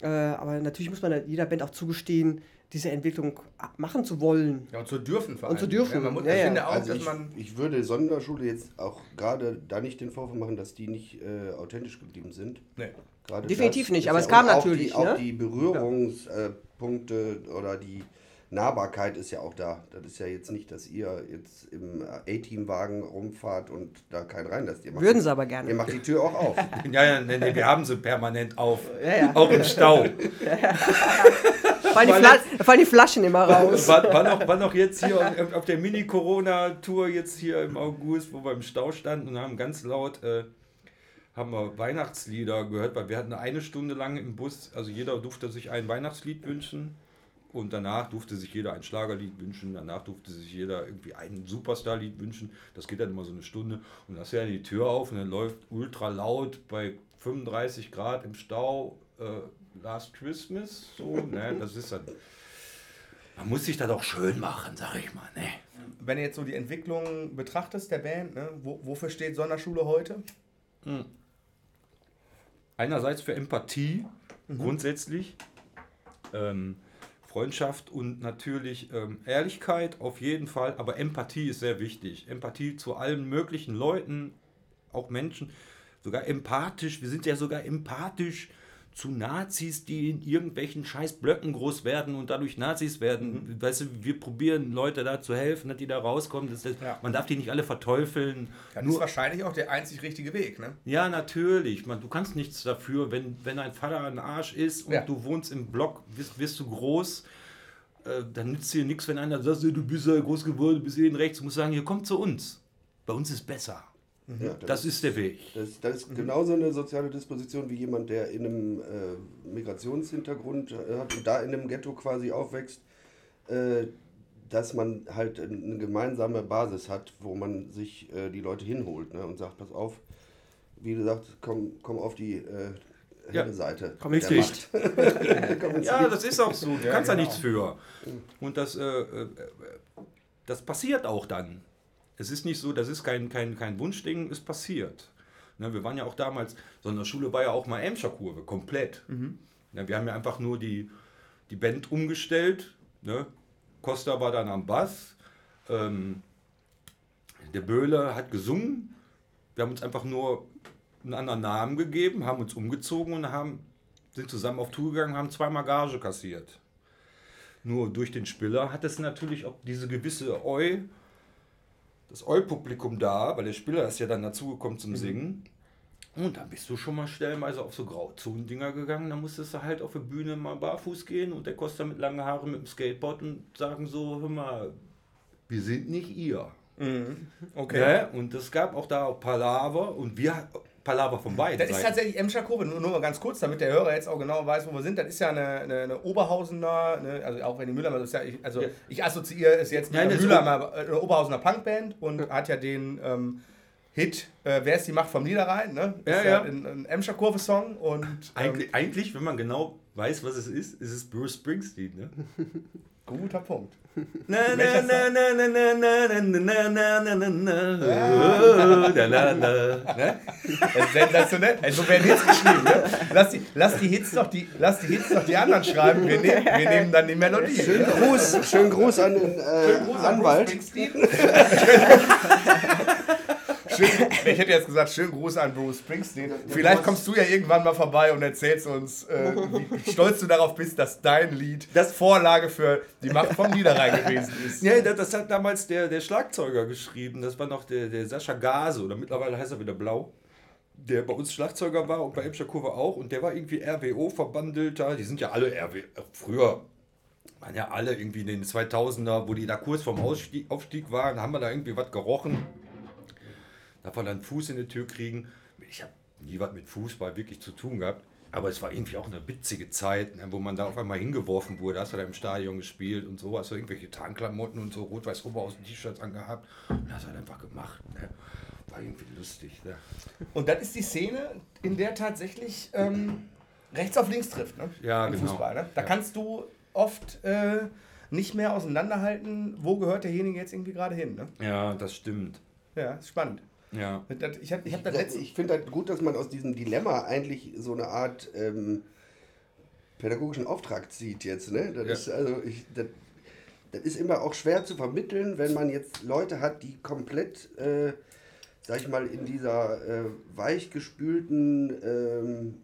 Äh, aber natürlich muss man jeder Band auch zugestehen, diese Entwicklung machen zu wollen. Ja, und zu dürfen vor Und zu allem. dürfen, Ja, man muss, ja, ich ja. finde auch, Also dass ich, man. ich würde Sonderschule jetzt auch gerade da nicht den Vorwurf machen, dass die nicht äh, authentisch geblieben sind. Nee. Gerade Definitiv das nicht, aber ja- es kam und auch natürlich, Die, auch ne? die Berührungspunkte oder die Nahbarkeit ist ja auch da. Das ist ja jetzt nicht, dass ihr jetzt im A-Team-Wagen rumfahrt und da keinen reinlasst. Ihr macht Würden die- sie aber gerne. Ihr macht die Tür auch auf. [LAUGHS] Ja, ja, nee, nee, wir haben sie permanent auf. [LAUGHS] Ja, ja. Auch im Stau. [LAUGHS] Fallen, die da fallen die Flaschen immer raus. War, war, noch, war noch jetzt hier auf, auf der Mini-Corona-Tour jetzt hier im August, wo wir im Stau standen und haben ganz laut äh, haben wir Weihnachtslieder gehört, weil wir hatten eine Stunde lang im Bus, also jeder durfte sich ein Weihnachtslied wünschen und danach durfte sich jeder ein Schlagerlied wünschen, danach durfte sich jeder irgendwie ein Superstar-Lied wünschen. Das geht dann immer so eine Stunde und dann ist ja die Tür auf und dann läuft ultra laut bei 35 Grad im Stau äh, Last Christmas. So, ne? Das ist dann. Man muss sich das auch schön machen, sag ich mal. Ne? Wenn du jetzt so die Entwicklung betrachtest der Band, ne, wo, wofür steht Sonderschule heute? Einerseits für Empathie, grundsätzlich, ähm, Freundschaft und natürlich ähm, Ehrlichkeit auf jeden Fall, aber Empathie ist sehr wichtig. Empathie zu allen möglichen Leuten, auch Menschen, sogar empathisch. Wir sind ja sogar empathisch zu Nazis, die in irgendwelchen scheiß Blöcken groß werden und dadurch Nazis werden. Weißt du, wir probieren Leute da zu helfen, dass die da rauskommen. Das, das, Ja. Man darf die nicht alle verteufeln. Das ist Nur, wahrscheinlich auch der einzig richtige Weg. Ne? ja, natürlich. Man, du kannst nichts dafür, wenn, wenn dein Vater ein Arsch ist und Ja. du wohnst im Block, wirst, wirst du groß, äh, dann nützt dir nichts, wenn einer sagt, du bist ja groß geworden, du bist eh rechts. Du musst sagen, hier kommt zu uns. Bei uns ist besser. Ja, Das ist der Weg. Das, das ist genauso eine soziale Disposition wie jemand, der in einem äh, Migrationshintergrund äh, hat und da in einem Ghetto quasi aufwächst, äh, dass man halt eine gemeinsame Basis hat, wo man sich äh, die Leute hinholt ne, und sagt, pass auf, wie gesagt, komm, komm auf die äh, Ja. helle Seite. Komm ins Licht. [LAUGHS] Komm ins Ja, Licht. das ist auch so. Du Ja, kannst da genau. nichts für. Und das, äh, das passiert auch dann. Es ist nicht so, das ist kein, kein, kein Wunschding, es passiert. Ne, wir waren ja auch damals, so eine Schule war ja auch mal Emscher Kurve, komplett. Ne, wir haben ja einfach nur die, die Band umgestellt. Ne? Costa war dann am Bass. Ähm, der Böhle hat gesungen. Wir haben uns einfach nur einen anderen Namen gegeben, haben uns umgezogen und haben, sind zusammen auf Tour gegangen, haben zweimal Gage kassiert. Nur durch den Spieler hat es natürlich auch diese gewisse Eu, das Eu-Publikum da, weil der Spieler ist ja dann dazugekommen zum Singen. Und dann bist du schon mal stellenweise auf so Grauzonen-Dinger gegangen. Da musstest du halt auf der Bühne mal barfuß gehen und der Costa mit langen Haaren mit dem Skateboard und sagen so, hör mal, wir sind nicht ihr. Okay. Ne? Und es gab auch da auch Palaver und wir, Palaver von beiden Das ist Seiten. tatsächlich Emscher Kurve, nur, nur mal ganz kurz, damit der Hörer jetzt auch genau weiß, wo wir sind. Das ist ja eine, eine, eine Oberhausener, ne, also auch wenn die Müllheimer, das ist ja, ich, also ich assoziiere es jetzt mit Nein, einer ist Müllheimer, äh, eine Oberhausener Punkband und hat ja den ähm, Hit, äh, Wer ist die Macht vom Niederrhein? Ne? Ja, ist ja. Ein, ein Emscher Kurve-Song und ähm, Eigentlich, eigentlich, wenn man genau weiß, was es ist, ist es Bruce Springsteen. Ne? [LAUGHS] Guter Punkt. Sensationell. So werden Hits geschrieben. Ne? Lass, die, lass, die Hits doch die, lass die Hits doch die anderen schreiben. Wir, nehmen, wir nehmen dann die Melodie. Schönen Gruß, schönen Gruß an den äh, Schönen Gruß Anwalt. An Schön, ich hätte jetzt gesagt, schönen Gruß an Bruce Springsteen. Vielleicht kommst du ja irgendwann mal vorbei und erzählst uns, äh, wie stolz du darauf bist, dass dein Lied das Vorlage für die Macht vom Niederrhein gewesen ist. Ja, das, hat damals der, der Schlagzeuger geschrieben. Das war noch der, der Sascha Gase oder mittlerweile heißt er wieder Blau. Der bei uns Schlagzeuger war und bei Emscher Kurve auch. Und der war irgendwie RWO-Verbandelter. Die sind ja alle RWO. Früher waren ja alle irgendwie in den 2000er, wo die da kurz vorm Aufstieg waren, haben wir da irgendwie was gerochen. Man dann Fuß in die Tür kriegen. Ich habe nie was mit Fußball wirklich zu tun gehabt. Aber es war irgendwie auch eine witzige Zeit, ne, wo man da auf einmal hingeworfen wurde. Hast du da im Stadion gespielt und so, hast du irgendwelche Tarnklamotten und so rot-weiß Oberhausen T-Shirts angehabt und hast halt einfach gemacht. Ne. War irgendwie lustig. Ne. Und das ist die Szene, in der tatsächlich ähm, rechts auf links trifft. Ne? Ja, Im genau. Fußball. Ne? Da Ja. kannst du oft äh, nicht mehr auseinanderhalten, wo gehört derjenige jetzt irgendwie gerade hin. Ne? Ja, das stimmt. Ja, ist spannend. Ja. Das- Ich ich hab das. Ich finde halt gut, dass man aus diesem Dilemma eigentlich so eine Art ähm, pädagogischen Auftrag zieht jetzt. Ne? Das, Ja. ist, also ich, das, das ist immer auch schwer zu vermitteln, wenn man jetzt Leute hat, die komplett, äh, sag ich mal, in dieser äh, weichgespülten ähm,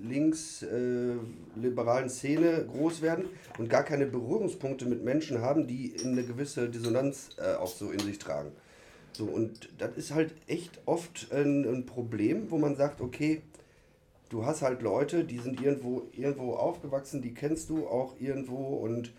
linksliberalen Szene groß werden und gar keine Berührungspunkte mit Menschen haben, die eine gewisse Dissonanz äh, auch so in sich tragen. So, und das ist halt echt oft ein, ein Problem, wo man sagt, okay, du hast halt Leute, die sind irgendwo, irgendwo aufgewachsen, die kennst du auch irgendwo und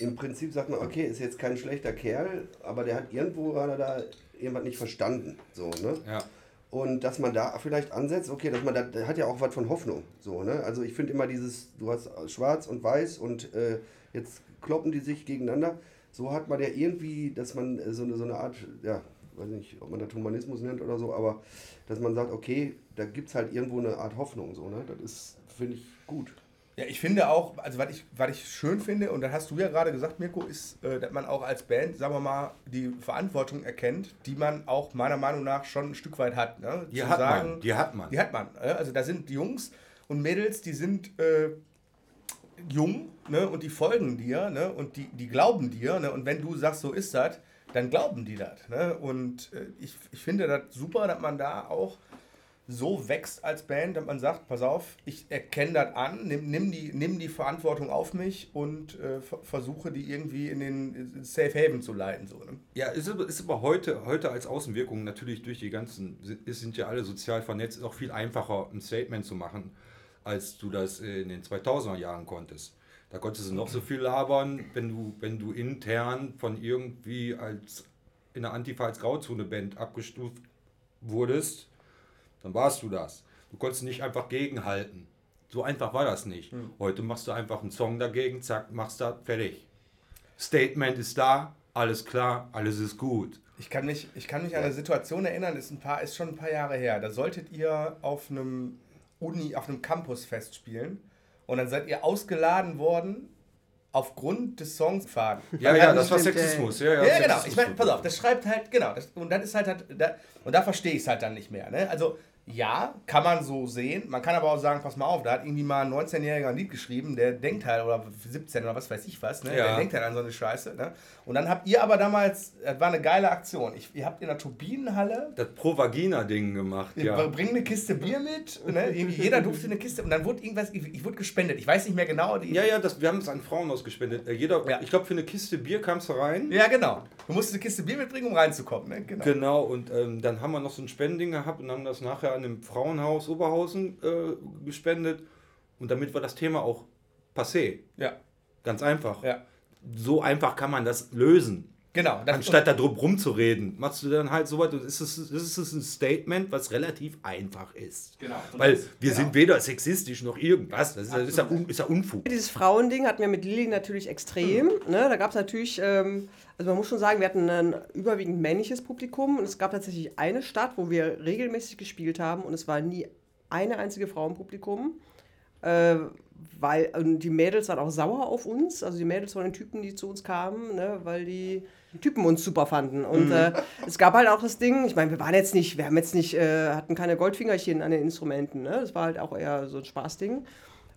im Prinzip sagt man, okay, ist jetzt kein schlechter Kerl, aber der hat irgendwo gerade da irgendwas nicht verstanden. So, ne? Ja. Und dass man da vielleicht ansetzt, okay, dass man da, der hat ja auch was von Hoffnung. So, ne? Also ich finde immer dieses, du hast schwarz und weiß und äh, jetzt kloppen die sich gegeneinander. So hat man ja irgendwie, dass man äh, so eine, so eine Art, ja, weiß nicht, ob man das Humanismus nennt oder so, aber dass man sagt, okay, da gibt es halt irgendwo eine Art Hoffnung. So, ne? Das ist, finde ich, gut. Ja, ich finde auch, also was ich, was ich schön finde, und das hast du ja gerade gesagt, Mirko, ist, äh, dass man auch als Band, sagen wir mal, die Verantwortung erkennt, die man auch meiner Meinung nach schon ein Stück weit hat. Ne? Die Zu hat sagen, man. Die hat man. Die hat man. äh, Also da sind Jungs und Mädels, die sind äh, jung ne? und die folgen dir ne? und die, die glauben dir. Ne? Und wenn du sagst, so ist das, dann glauben die das. Ne? Und äh, ich, ich finde das super, dass man da auch so wächst als Band, dass man sagt, pass auf, ich erkenne das an, nimm, nimm, die, nimm die Verantwortung auf mich und äh, ver- versuche die irgendwie in den Safe Haven zu leiten. So, ne? Ja, ist ist aber heute, heute als Außenwirkung natürlich durch die ganzen, es sind ja alle sozial vernetzt, ist auch viel einfacher, ein Statement zu machen, als du das in den 2000er Jahren konntest. Da konntest du noch so viel labern, wenn du, wenn du intern von irgendwie als in der Antifa als Grauzone-Band abgestuft wurdest, dann warst du das. Du konntest nicht einfach gegenhalten. So einfach war das nicht. Heute machst du einfach einen Song dagegen, zack, machst das, fertig. Statement ist da, alles klar, alles ist gut. Ich kann mich, ich kann mich an eine Situation erinnern, ist, ein paar, ist schon ein paar Jahre her. Da solltet ihr auf einem Uni, auf einem Campusfest spielen und dann seid ihr ausgeladen worden aufgrund des Songs Faden. Ja, ja, das war Sexismus. Ja, ja, Ja, genau. Ich meine, pass auf, das schreibt halt, genau, das, und das ist halt, halt da, und da verstehe ich es halt dann nicht mehr. Ne? Also, ja, kann man so sehen. Man kann aber auch sagen, pass mal auf, da hat irgendwie mal ein 19-Jähriger ein Lied geschrieben, der denkt halt, oder 17 oder was weiß ich was, ne? Ja. der denkt halt an so eine Scheiße. Ne? Und dann habt ihr aber damals, das war eine geile Aktion. Ich, ihr habt in der Turbinenhalle Das Pro-Vagina-Ding gemacht, ja. Bring eine Kiste Bier mit. Ne? Jeder durfte eine Kiste und dann wurde irgendwas, ich, ich wurde gespendet. Ich weiß nicht mehr genau. Die, Ja, ja, das, wir haben es an Frauen ausgespendet. Äh, Jeder, Ja. Ich glaube, für eine Kiste Bier kamst du rein. ja, genau. Du musstest eine Kiste Bier mitbringen, um reinzukommen. Ne? Genau. Genau, und ähm, dann haben wir noch so ein Spending gehabt und haben das nachher an dem Frauenhaus Oberhausen äh, gespendet. Und damit war das Thema auch passé. Ja, Ganz einfach. ja. So einfach kann man das lösen. Genau. Das, Anstatt da drum rumzureden, machst du dann halt so was. Das ist, das ist ein Statement, was relativ einfach ist. Genau. Weil wir sind weder sexistisch noch irgendwas. Das ist, das ist, ja, un, ist ja Unfug. Dieses Frauending hatten wir mit Lilly natürlich extrem. Ne? Da gab es natürlich, ähm, also man muss schon sagen, wir hatten ein überwiegend männliches Publikum und es gab tatsächlich eine Stadt, wo wir regelmäßig gespielt haben und es war nie eine einzige Frau im Publikum. Äh, weil und die Mädels waren auch sauer auf uns, also die Mädels von den Typen, die zu uns kamen, ne? weil die Typen uns super fanden. Und äh, es gab halt auch das Ding, ich meine, wir waren jetzt nicht, wir haben jetzt nicht, äh, hatten keine Goldfingerchen an den Instrumenten, ne? Das war halt auch eher so ein Spaßding.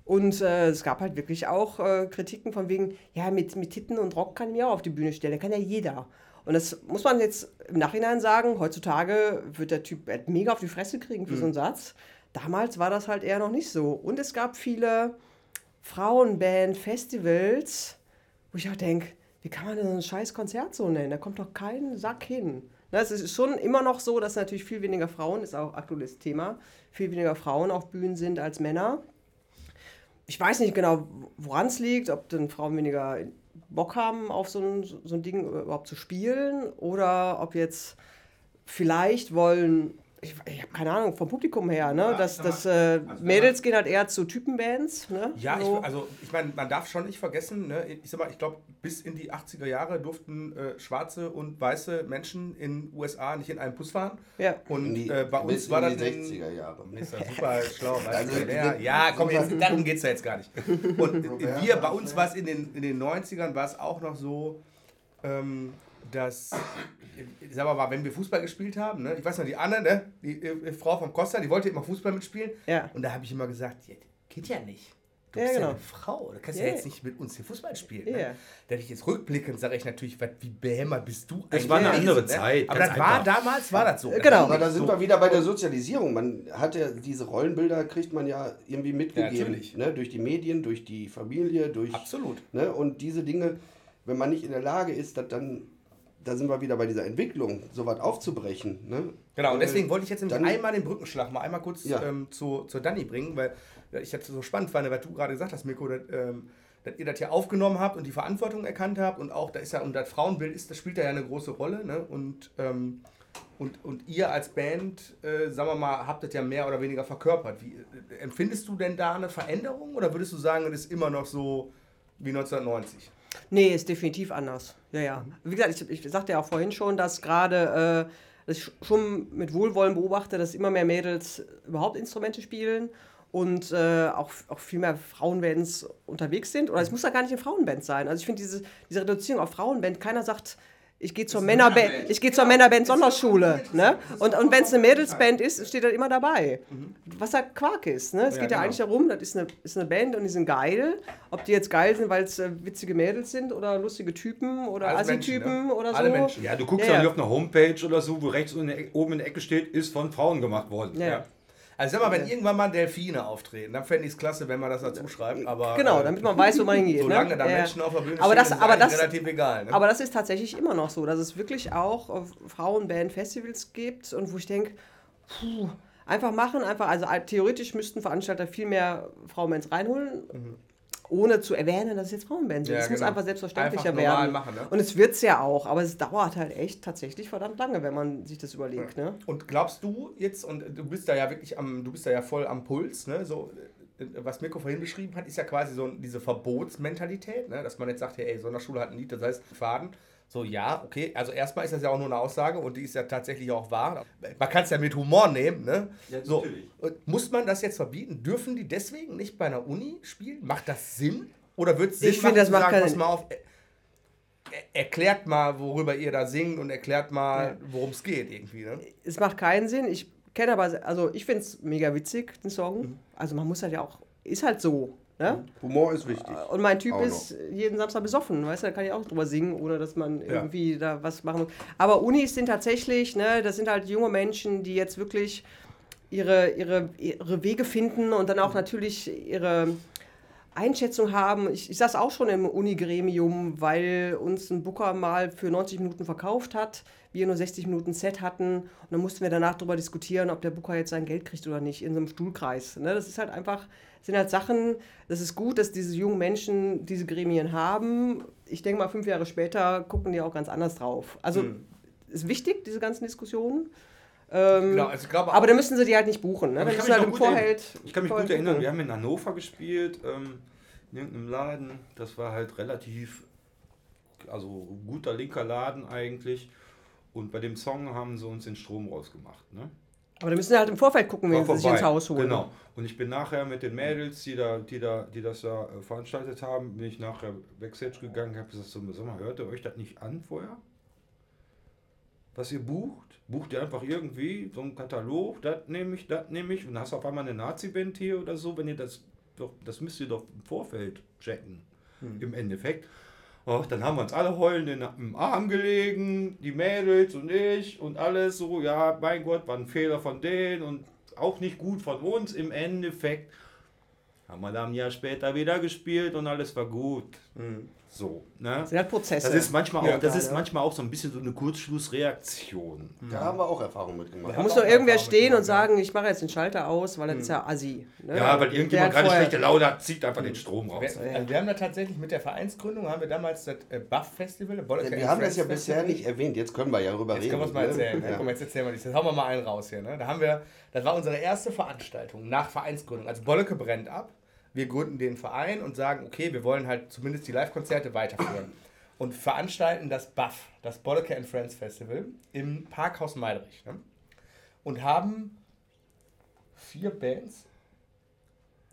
Und äh, es gab halt wirklich auch äh, Kritiken von wegen, ja, mit, mit Titten und Rock kann ich mich auch auf die Bühne stellen, kann ja jeder. Und das muss man jetzt im Nachhinein sagen, heutzutage wird der Typ halt mega auf die Fresse kriegen für so einen Satz. Damals war das halt eher noch nicht so. Und es gab viele Frauenband-Festivals, wo ich auch denke, wie kann man denn so ein scheiß Konzert so nennen? Da kommt doch kein Sack hin. Es ist schon immer noch so, dass natürlich viel weniger Frauen, ist auch aktuelles Thema, viel weniger Frauen auf Bühnen sind als Männer. Ich weiß nicht genau, woran es liegt, ob denn Frauen weniger Bock haben, auf so ein, so ein Ding überhaupt zu spielen oder ob jetzt vielleicht wollen, ich, ich habe keine Ahnung, vom Publikum her, ne? dass, mal, dass äh, also Mädels gehen halt eher zu Typenbands. Ne? Ja, so. ich, also ich meine, man darf schon nicht vergessen, ne, ich sag mal, ich glaube, bis in die 80er Jahre durften äh, schwarze und weiße Menschen in USA nicht in einem Bus fahren. Ja. Und In die- äh, bei bis uns war in das die ein- 60er Jahre. Ist ja super schlau, [LAUGHS] weißt Also, du? Ja, ja, komm, jetzt, darum geht es ja jetzt gar nicht. Und [LAUGHS] wir, bei uns war es in den, in den 90ern, war es auch noch so, ähm, dass, ich sag mal, wenn wir Fußball gespielt haben, ne, ich weiß noch, die Anne, ne, die äh, Frau vom Costa, die wollte immer Fußball mitspielen. Ja. Und da habe ich immer gesagt, ja, geht ja nicht. Du Ja, bist ja, genau. eine Frau, du kannst Ja. ja jetzt nicht mit uns hier Fußball spielen. Ja. Ne? Da hätte ich jetzt rückblickend, sage ich natürlich, was, wie behämmert bist du Das war eine gewesen, andere ne? Zeit, Aber das war damals, war das so. Genau. Aber da sind wir wieder bei der Sozialisierung. Man hat ja diese Rollenbilder, kriegt man ja irgendwie mitgegeben. natürlich. ne? Durch die Medien, durch die Familie, durch. Absolut. Ne? Und diese Dinge, wenn man nicht in der Lage ist, das dann. Da sind wir wieder bei dieser Entwicklung, sowas aufzubrechen. Ne? Genau, und Äh, deswegen wollte ich jetzt nämlich einmal den Brückenschlag mal einmal kurz Ja. ähm, zu, zu Dani bringen, weil ich das so spannend fand, was du gerade gesagt hast, Mirko, dass, ähm, dass ihr das hier aufgenommen habt und die Verantwortung erkannt habt und auch, da ist ja, und das Frauenbild ist, das spielt da ja eine große Rolle, ne? Und, ähm, und, und ihr als Band, äh, sagen wir mal, habt das ja mehr oder weniger verkörpert. Wie, äh, empfindest du denn da eine Veränderung oder würdest du sagen, es ist immer noch so wie 1990? Nee, ist definitiv anders. Ja, ja. Wie gesagt, ich, ich sagte ja auch vorhin schon, dass gerade, äh, dass ich schon mit Wohlwollen beobachte, dass immer mehr Mädels überhaupt Instrumente spielen und äh, auch, auch viel mehr Frauenbands unterwegs sind. Oder es muss ja gar nicht eine Frauenband sein. Also ich finde diese, diese Reduzierung auf Frauenband, keiner sagt, ich gehe zur Männerband, ich gehe zur Männerband Sonderschule, ne? Und, und wenn es eine Mädelsband ist, steht das immer dabei. Was da Quark ist, ne? Es Ja, geht ja genau. eigentlich darum, das ist eine, ist eine Band und die sind geil. Ob die jetzt geil sind, weil es äh, witzige Mädels sind oder lustige Typen oder Alle Assi-Typen ne? oder so. Alle Menschen. Ja, du guckst Ja, ja, ja. auf einer Homepage oder so, wo rechts Ecke- oben in der Ecke steht, ist von Frauen gemacht worden. Ja. Also sag mal, wenn irgendwann mal Delfine auftreten, dann fände ich es klasse, wenn man das dazu schreibt. Aber, Genau, äh, damit man weiß, wo man hingeht. Solange ne? da. Menschen auf der Bühne aber stehen, das, ist aber das, relativ egal. Ne? Aber das ist tatsächlich immer noch so, dass es wirklich auch äh, Frauenband-Festivals gibt und wo ich denke, einfach machen, einfach, also äh, theoretisch müssten Veranstalter viel mehr Frauenbands reinholen, ohne zu erwähnen, dass es jetzt Frauenbands sind. Ja, Es muss genau. einfach selbstverständlicher Einfach werden. machen, ne? Und es wird es ja auch, aber es dauert halt echt tatsächlich verdammt lange, wenn man sich das überlegt. Ne? Und glaubst du jetzt, und du bist da ja wirklich am, du bist da ja voll am Puls, ne? So, äh, was Mirko vorhin beschrieben hat, ist ja quasi so diese Verbotsmentalität, ne? dass man jetzt sagt, hey, ey, Sonderschule hat ein Lied, das heißt Faden. So, ja, okay. Also erstmal ist das ja auch nur eine Aussage und die ist ja tatsächlich auch wahr. Man kann es ja mit Humor nehmen, ne? Ja, so, muss man das jetzt verbieten? Dürfen die deswegen nicht bei einer Uni spielen? Macht das Sinn? Oder wird es Sinn Ich finde, das macht sagen, pass mal auf, er, erklärt mal, worüber ihr da singt und erklärt mal, worum es geht irgendwie, ne? es macht keinen Sinn. Ich kenne aber, also ich finde es mega witzig, den Song. Mhm. Also man muss halt ja auch, ist halt so. Ne? Humor ist wichtig. Und mein Typ Auch noch. ist jeden Samstag besoffen, weißt du, da kann ich auch drüber singen, ohne dass man irgendwie da was machen muss. Aber Unis sind tatsächlich, ne, das sind halt junge Menschen, die jetzt wirklich ihre, ihre, ihre Wege finden und dann auch natürlich ihre Einschätzung haben. Ich, ich saß auch schon im Unigremium, weil uns ein Booker mal für 90 Minuten verkauft hat, wir nur 60 Minuten Set hatten und dann mussten wir danach darüber diskutieren, ob der Booker jetzt sein Geld kriegt oder nicht in so einem Stuhlkreis. Ne? Das ist halt einfach, sind halt Sachen, das ist gut, dass diese jungen Menschen diese Gremien haben. Ich denke mal, fünf Jahre später gucken die auch ganz anders drauf. Also ist wichtig, diese ganzen Diskussionen. Ähm, Genau, also glaube aber dann müssen sie die halt nicht buchen. Ne? Dann ich, müssen kann sie mich halt im gut erinnern, ich kann mich gut Vorfeld erinnern, wir haben in Hannover gespielt, ähm, in irgendeinem Laden. Das war halt relativ, also guter linker Laden eigentlich. Und bei dem Song haben sie uns den Strom rausgemacht. Ne? Aber dann müssen sie halt im Vorfeld gucken, wen War sie sich ins. Haus holen. Genau. Und ich bin nachher mit den Mädels, die, da, die, da, die das da äh, veranstaltet haben, bin ich nachher Backstage gegangen, habe gesagt, so, sag mal, hört ihr euch das nicht an vorher? Was ihr bucht? Bucht ihr einfach irgendwie so einen Katalog, das nehme ich, das nehme ich und hast auf einmal eine Nazi-Band hier oder so, wenn ihr das doch, das müsst ihr doch im Vorfeld checken, im Endeffekt. Och, dann haben wir uns alle heulend in, im Arm gelegen, die Mädels und ich und alles so, ja, mein Gott, war ein Fehler von denen und auch nicht gut von uns. Im Endeffekt haben wir dann ein Jahr später wieder gespielt und alles war gut. So, ne? Das sind halt Prozesse. Das ist manchmal Ja, auch, das klar, ist ja. manchmal auch so ein bisschen so eine Kurzschlussreaktion. Da haben wir auch Erfahrung mitgemacht. da muss doch irgendwer stehen und ja. sagen, ich mache jetzt den Schalter aus, weil das ist ja assi. Ne? Ja, weil irgendjemand gerade schlechte Laune hat, zieht einfach den Strom raus. Wir, also wir haben da tatsächlich mit der Vereinsgründung, haben wir damals das äh, Buff-Festival, das Wir haben das ja bisher nicht erwähnt, jetzt können wir ja darüber Jetzt reden. können wir es mal ne? erzählen. Ja. Komm, jetzt erzählen wir das. Jetzt hauen wir mal einen raus hier. Ne? Da haben wir, das war unsere erste Veranstaltung nach Vereinsgründung. Also Bolleke brennt ab. Wir gründen den Verein und sagen, okay, wir wollen halt zumindest die Live-Konzerte weiterführen. Und veranstalten das BAF, das Bolleke and Friends Festival, im Parkhaus Meiderich. Ne? Und haben vier Bands.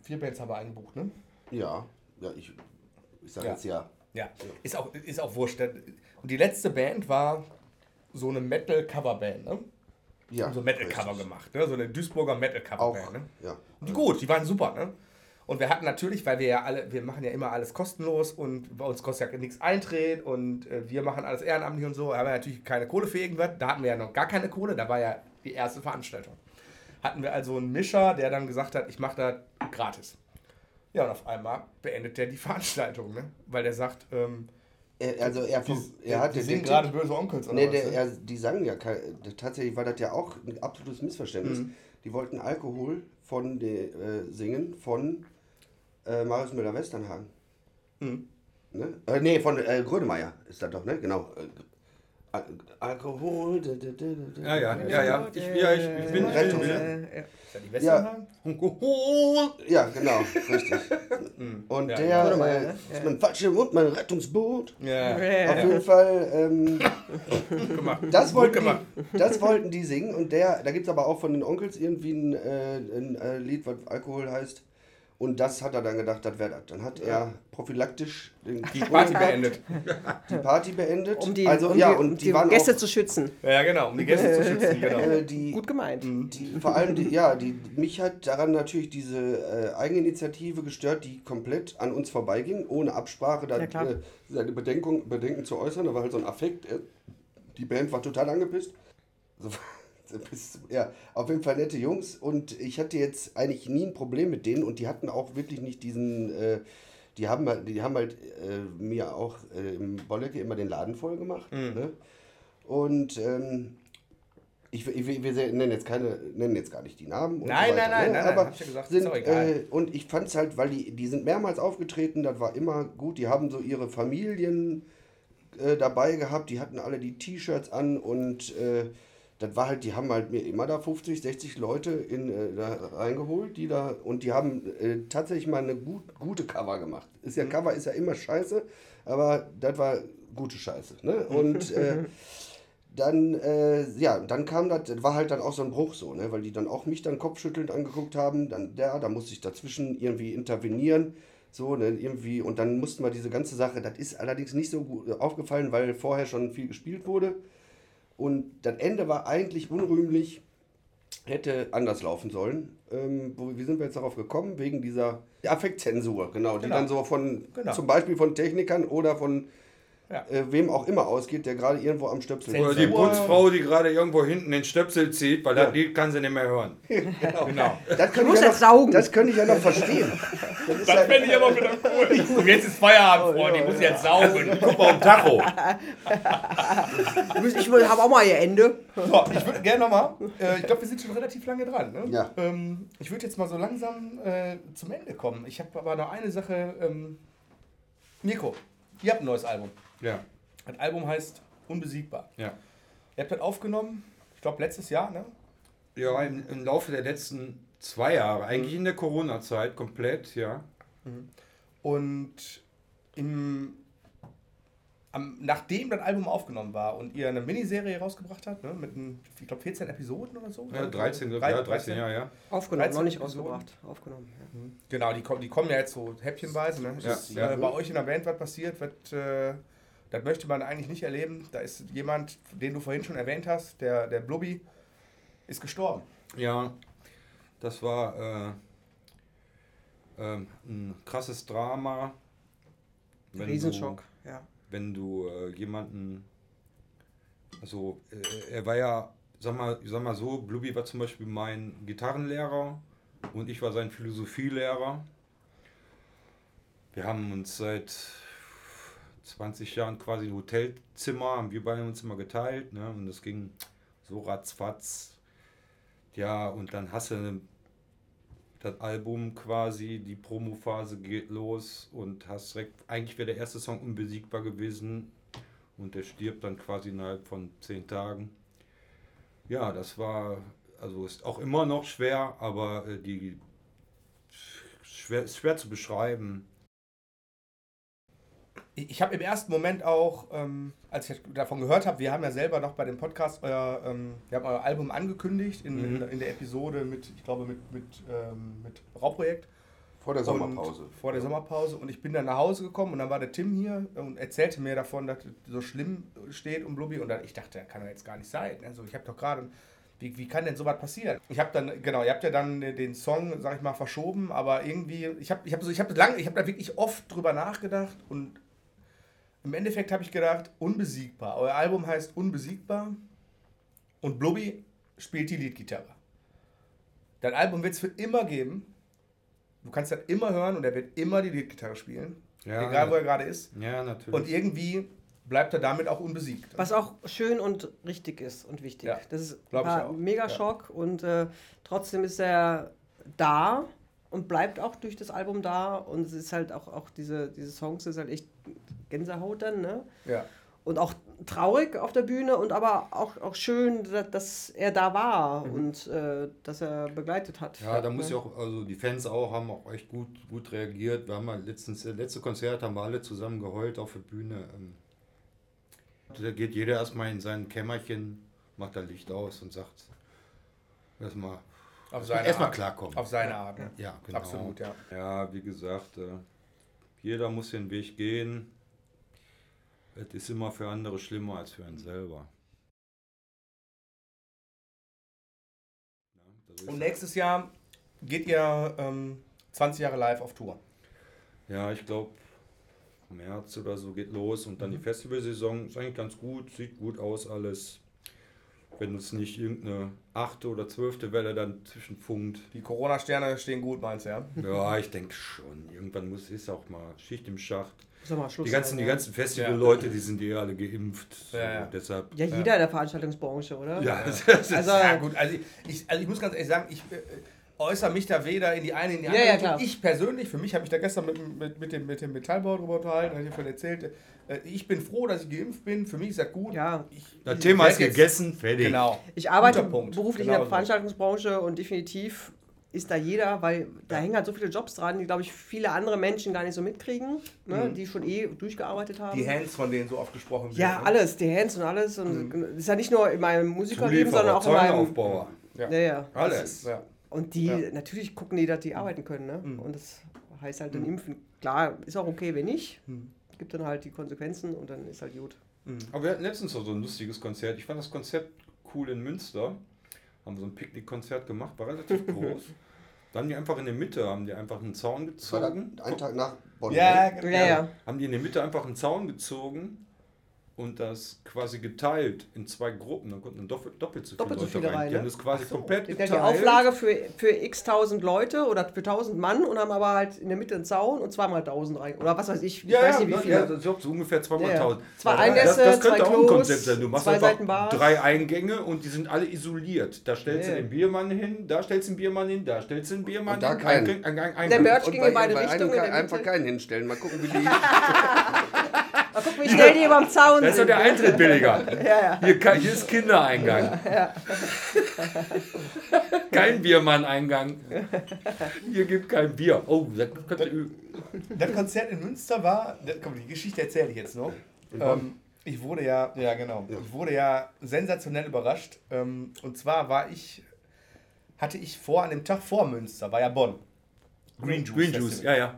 Vier Bands haben wir eingebucht, ne? Ja, ja, ich, ich sag Ja. jetzt ja. Ja, ist auch, ist auch wurscht. Und die letzte Band war so eine Metal-Cover-Band, ne? Ja, so Metal-Cover gemacht, ne? so eine Duisburger Metal-Cover-Band. Ne? ja. Und die gut, die waren super. Ne? Und wir hatten natürlich, weil wir ja alle, wir machen ja immer alles kostenlos und bei uns kostet ja nichts Eintritt und äh, wir machen alles ehrenamtlich und so, haben wir natürlich keine Kohle für irgendwas. Da hatten wir ja noch gar keine Kohle, da war ja die erste Veranstaltung. Hatten wir also einen Mischer, der dann gesagt hat, ich mache das gratis. Ja, und auf einmal beendet der die [LAUGHS] Veranstaltung, ne? weil der sagt, ähm, Er, also er, die, er hat die singen Tipp- gerade böse Onkels oder Nee, was, der, ne? er, die sagen ja, tatsächlich war das ja auch ein absolutes Missverständnis. Mhm. Die wollten Alkohol von de, äh, singen von äh, Marius Müller-Westernhagen. Mhm. Ne? Äh, nee, von äh, Grönemeyer ist das doch, ne? Genau. Äh, Al Alkohol. da, da, da, da, Ja, ja, ja, ja. Ich, ja, ich, ich bin, ich Rettung, bin ne? Äh, Ist das die Westernhagen? Alkohol. Ja, genau, richtig. Und Mhm. Ja, der Grönemeyer, äh, ne? ist mein Fallschirm mein Rettungsboot. Ja. Auf jeden Fall, ähm, das, Gut wollten gemacht. die, das wollten die singen. Und der, da gibt es aber auch von den Onkels irgendwie ein, äh, ein äh, Lied, was Alkohol heißt. Und das hat er dann gedacht, das wäre das. Dann hat er prophylaktisch den [LAUGHS] Die Party beendet. Die Party beendet. um die, also, um ja, die, und um die, waren Gäste auch, zu schützen. Ja, genau, um die Gäste zu schützen, [LAUGHS] genau. äh, die, Gut gemeint. die, vor allem, die, ja, die, mich hat daran natürlich diese äh, Eigeninitiative gestört, die komplett an uns vorbeiging, ohne Absprache, da, Ja, äh, seine Bedenkung, Bedenken zu äußern. Da war halt so ein Affekt. Äh, die Band war total angepisst. So, so [LAUGHS] bis- ja, auf jeden Fall nette Jungs und ich hatte jetzt eigentlich nie ein Problem mit denen und die hatten auch wirklich nicht diesen. Äh, die haben, halt- die haben halt äh, mir auch äh, im Bollecke immer den Laden voll gemacht. Ne? Und ähm, ich, ich, wir nennen jetzt keine, nennen jetzt gar nicht die Namen. Nein, so nein, nein, ne? nein, nein, aber ich ja gesagt, sind. Äh, und ich fand es halt, weil die, die sind mehrmals aufgetreten, das war immer gut. Die haben so ihre Familien äh, dabei gehabt, die hatten alle die T-Shirts an und äh, das war halt, die haben halt mir immer da 50, 60 Leute in, äh, da reingeholt, die da, und die haben äh, tatsächlich mal eine gut, gute Cover gemacht. Ist ja, Cover ist ja immer scheiße, aber das war gute Scheiße. Ne? Und [LAUGHS] äh, dann, äh, ja, dann kam das, das war halt dann auch so ein Bruch so, ne? weil die dann auch mich dann kopfschüttelnd angeguckt haben, dann der, da musste ich dazwischen irgendwie intervenieren, so, ne, irgendwie, und dann mussten wir diese ganze Sache, das ist allerdings nicht so gut aufgefallen, weil vorher schon viel gespielt wurde und das Ende war eigentlich unrühmlich, hätte anders laufen sollen. Ähm, wo, wie sind wir jetzt darauf gekommen? Wegen dieser Affektzensur, genau, die Genau. dann so von, Genau. zum Beispiel von Technikern oder von Ja. äh, wem auch immer ausgeht, der gerade irgendwo am Stöpsel Zensur. Oder die. Putzfrau, die gerade irgendwo hinten den Stöpsel zieht, weil das Lied kann sie nicht mehr hören. [LAUGHS] Genau. Das könnte muss ich ja jetzt noch, saugen. Das könnte ich ja noch verstehen. Das ist Das ja, fände ich aber wieder cool. Und jetzt ist Feierabend, Freunde. Ich muss jetzt saugen. Guck mal um Tacho. Ich habe auch mal ihr Ende. So, ich würde gerne nochmal, äh, ich glaube, wir sind schon relativ lange dran. Ne? Ja. Ähm, ich würde jetzt mal so langsam äh, zum Ende kommen. Ich habe aber noch eine Sache. Ähm, Mirko, ihr habt ein neues Album. Ja, Das Album heißt Unbesiegbar. ja. Ihr habt das aufgenommen, ich glaube, letztes Jahr, ne? Ja, im, im Laufe der letzten zwei Jahre, eigentlich in der Corona-Zeit komplett, ja. Und im, am, nachdem das Album aufgenommen war und ihr eine Miniserie rausgebracht habt, ne, mit, ein, ich glaube, 14 Episoden oder so? ja 13, Drei- ja, 13, ja, ja. Aufgenommen, 13 noch nicht Episoden. rausgebracht. Aufgenommen. Ja. Genau, die, kommen- die kommen ja jetzt so häppchenweise. Ne? Ja, Ist, ja. Äh, bei euch in der Band was passiert, wird, äh, das möchte man eigentlich nicht erleben. Da ist jemand, den du vorhin schon erwähnt hast, der, der Blubby, ist gestorben. Ja, das war äh, ähm, ein krasses Drama. Wenn Riesenschock, ja. Du, wenn du äh, jemanden, also äh, er war ja, sag mal, sag mal so, Bluby war zum Beispiel mein Gitarrenlehrer und ich war sein Philosophielehrer. Wir haben uns seit 20 Jahren quasi ein Hotelzimmer, haben wir beide uns immer geteilt, ne? Und das ging so ratzfatz. Ja, und dann hast du das Album quasi, die Promophase geht los und hast direkt, eigentlich wäre der erste Song unbesiegbar gewesen und der stirbt dann quasi innerhalb von zehn Tagen. Ja, das war, also ist auch immer noch schwer, aber äh, die schwer, ist schwer zu beschreiben. Ich, habe im ersten Moment auch, ähm, als ich davon gehört habe, wir haben ja selber noch bei dem Podcast euer, ähm, wir haben euer Album angekündigt in, Mhm. in, in der Episode mit, ich glaube, mit, mit, ähm, mit Rauprojekt. vor der Sommerpause. Und vor der Sommerpause. Und ich bin dann nach Hause gekommen und dann war der Tim hier und erzählte mir davon, dass es so schlimm steht um Blubby. Und dann, ich dachte, das kann ja jetzt gar nicht sein. Also ich habe doch gerade, wie, wie kann denn sowas passieren? Ich habe dann, genau, ihr habt ja dann den Song, sag ich mal, verschoben, aber irgendwie, ich habe ich hab so, ich habe lange, ich habe da wirklich oft drüber nachgedacht und im Endeffekt habe ich gedacht, unbesiegbar. Euer Album heißt Unbesiegbar und Blubby spielt die Leadgitarre. Das Album wird es für immer geben. Du kannst das immer hören und er wird immer die Leadgitarre spielen. Ja, egal wo er gerade ist. Ja, natürlich. Und irgendwie bleibt er damit auch unbesiegt. Was auch schön und richtig ist und wichtig. Ja, das ist ein mega Ja. Schock und äh, trotzdem ist er da und bleibt auch durch das Album da und es ist halt auch, auch diese, diese Songs ist halt echt Gänsehaut dann, ne? Ja. Und auch traurig auf der Bühne und aber auch, auch schön, dass, dass er da war Mhm. und äh, dass er begleitet hat. Ja, da muss ja auch, also die Fans auch haben auch echt gut, gut reagiert. Wir haben mal letztens, das letzte Konzert haben wir alle zusammen geheult auf der Bühne. Ähm, Da geht jeder erstmal in sein Kämmerchen, macht da Licht aus und sagt, erstmal erstmal Art. klarkommen. Auf seine Art. Ne? Ja, genau. Absolut, ja. Ja, wie gesagt, äh, jeder muss den Weg gehen. Es ist immer für andere schlimmer als für einen selber. Und nächstes Jahr geht ihr ähm, 20 Jahre live auf Tour. Ja, ich glaube, März oder so geht los und dann die Festivalsaison ist eigentlich ganz gut, sieht gut aus alles. Wenn uns nicht irgendeine achte oder zwölfte Welle dann zwischenfunkt. Die Corona-Sterne stehen gut, meinst du, ja? Ja, ich denke schon. Irgendwann muss ist auch mal Schicht im Schacht. Sag mal, Schluss Die ganzen, sein, die ja. ganzen Festivalleute, die sind eh alle geimpft. So, Ja, ja. Deshalb. Ja, jeder in der Veranstaltungsbranche, oder? Ja, das [LAUGHS] ist, Also, Ja, gut, also ich, also ich muss ganz ehrlich sagen, ich äh, äußere mich da weder in die eine, in die Ja, andere. ja, Richtung. klar. Ich persönlich, für mich habe ich da gestern mit, mit, mit, dem, mit dem Metallbau drüber unterhalten, habe ich schon erzählt. Äh, ich bin froh, dass ich geimpft bin. Für mich ist das gut. Ja. Ich, das ich Thema ist gegessen, fertig. Genau. Ich arbeite beruflich Genau in der so. Veranstaltungsbranche und definitiv ist da jeder, weil da hängen halt so viele Jobs dran, die, glaube ich, viele andere Menschen gar nicht so mitkriegen, ne, die schon eh durchgearbeitet haben. Mhm. Die Hands, von denen so oft gesprochen wird. ja, ne? alles, die Hands und alles. Und Mhm. das ist ja nicht nur in meinem Musikerleben, sondern auch in meinem. Zäuneaufbauer. Ja. Ja, ja. Alles. Ja. Und die, Ja. natürlich gucken die, dass die arbeiten können. Ne? Mhm. Und das heißt halt dann impfen. Klar, ist auch okay, wenn nicht. Mhm. Gibt dann halt die Konsequenzen und dann ist halt gut. Aber wir hatten letztens noch so ein lustiges Konzert. Ich fand das Konzert cool in Münster. Haben so ein Picknickkonzert gemacht, war relativ [LAUGHS] groß. Dann haben die einfach in der Mitte, haben die einfach einen Zaun gezogen. dann ein Tag nach Bonn. Ja, ne? genau. Ja, ja. Haben die in der Mitte einfach einen Zaun gezogen und das quasi geteilt in zwei Gruppen. Dann konnten dann doppelt, doppelt so viele Doppelt so Leute viele rein, Die ne? haben das quasi komplett Die geteilt. die Auflage für, für x tausend Leute oder für tausend Mann und haben aber halt in der Mitte einen Zaun und zweimal tausend rein. Oder was weiß ich, ich Ja, weiß ja, nicht wie viele. ja, das ist so ungefähr zweimal Ja, ja. tausend. Zwei das, Einnässe, das könnte zwei auch ein Konzept sein. Du machst zwei einfach drei Eingänge und die sind alle isoliert. Da stellst Ja. du den Biermann hin, da stellst du den Biermann hin, da stellst du den Biermann Und da hin. keinen. Eingang, Eingang, Eingang. Der Merch ging in beide bei Richtungen. einfach keinen hinstellen. Mal gucken, wie die. [LAUGHS] [LAUGHS] Mal gucken, wie schnell die überm Zaun Das ist doch der Eintritt billiger. [LAUGHS] Ja, ja. Hier, ka- hier ist Kindereingang. [LAUGHS] Kein Biermann-Eingang. Hier gibt kein Bier. Oh, das könnte Das Konzert in Münster war, das, komm, die Geschichte erzähle ich jetzt noch. Ähm, ich wurde ja, ja genau, ich wurde ja sensationell überrascht. Ähm, und zwar war ich, hatte ich vor, an dem Tag vor Münster, war ja Bonn. Green Juice. Green Juice, ja, ja.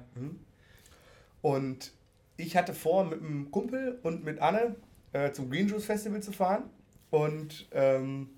Und ich hatte vor, mit einem Kumpel und mit Anne äh, zum Green Juice Festival zu fahren. Und ähm,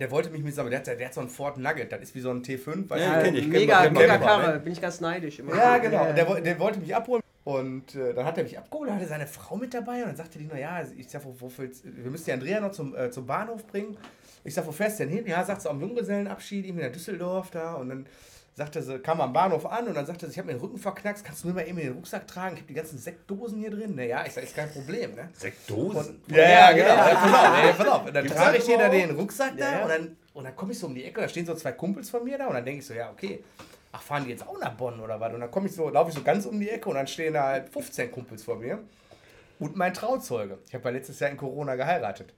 der wollte mich mit, aber der hat, der hat so einen Ford Nugget, das ist wie so ein T5. weißt Ja, kenn ich, kenn Mega, man, mega Karre. Bin ich ganz neidisch immer. Ja, genau. Der, der wollte mich abholen. Und äh, dann hat er mich abgeholt, hatte seine Frau mit dabei und dann sagte die, naja, ich sag, wo, wo wir müssen die Andrea noch zum, äh, zum Bahnhof bringen. Ich sag, wo fährst du denn hin? Ja, sagt sie, am Junggesellenabschied, irgendwie in Düsseldorf da. Und dann sagte sie, kam am Bahnhof an und dann sagte sie, ich habe mir den Rücken verknackst, kannst du mir mal eben in den Rucksack tragen? Ich habe die ganzen Sektdosen hier drin. Naja, ich sag, ist kein Problem, ne? Sektosen. Ja, ja, genau. ja. Ja, pass auf, ey, pass auf. Und dann Gibt's trage ich dir da den Rucksack da Ja, ja. und dann, und dann komme ich so um die Ecke, da stehen so zwei Kumpels von mir da und dann denke ich so, ja, okay, ach, fahren die jetzt auch nach Bonn oder was? Und dann komme ich so, laufe ich so ganz um die Ecke und dann stehen da halt 15 Kumpels vor mir und mein Trauzeuge. Ich habe ja letztes Jahr in Corona geheiratet.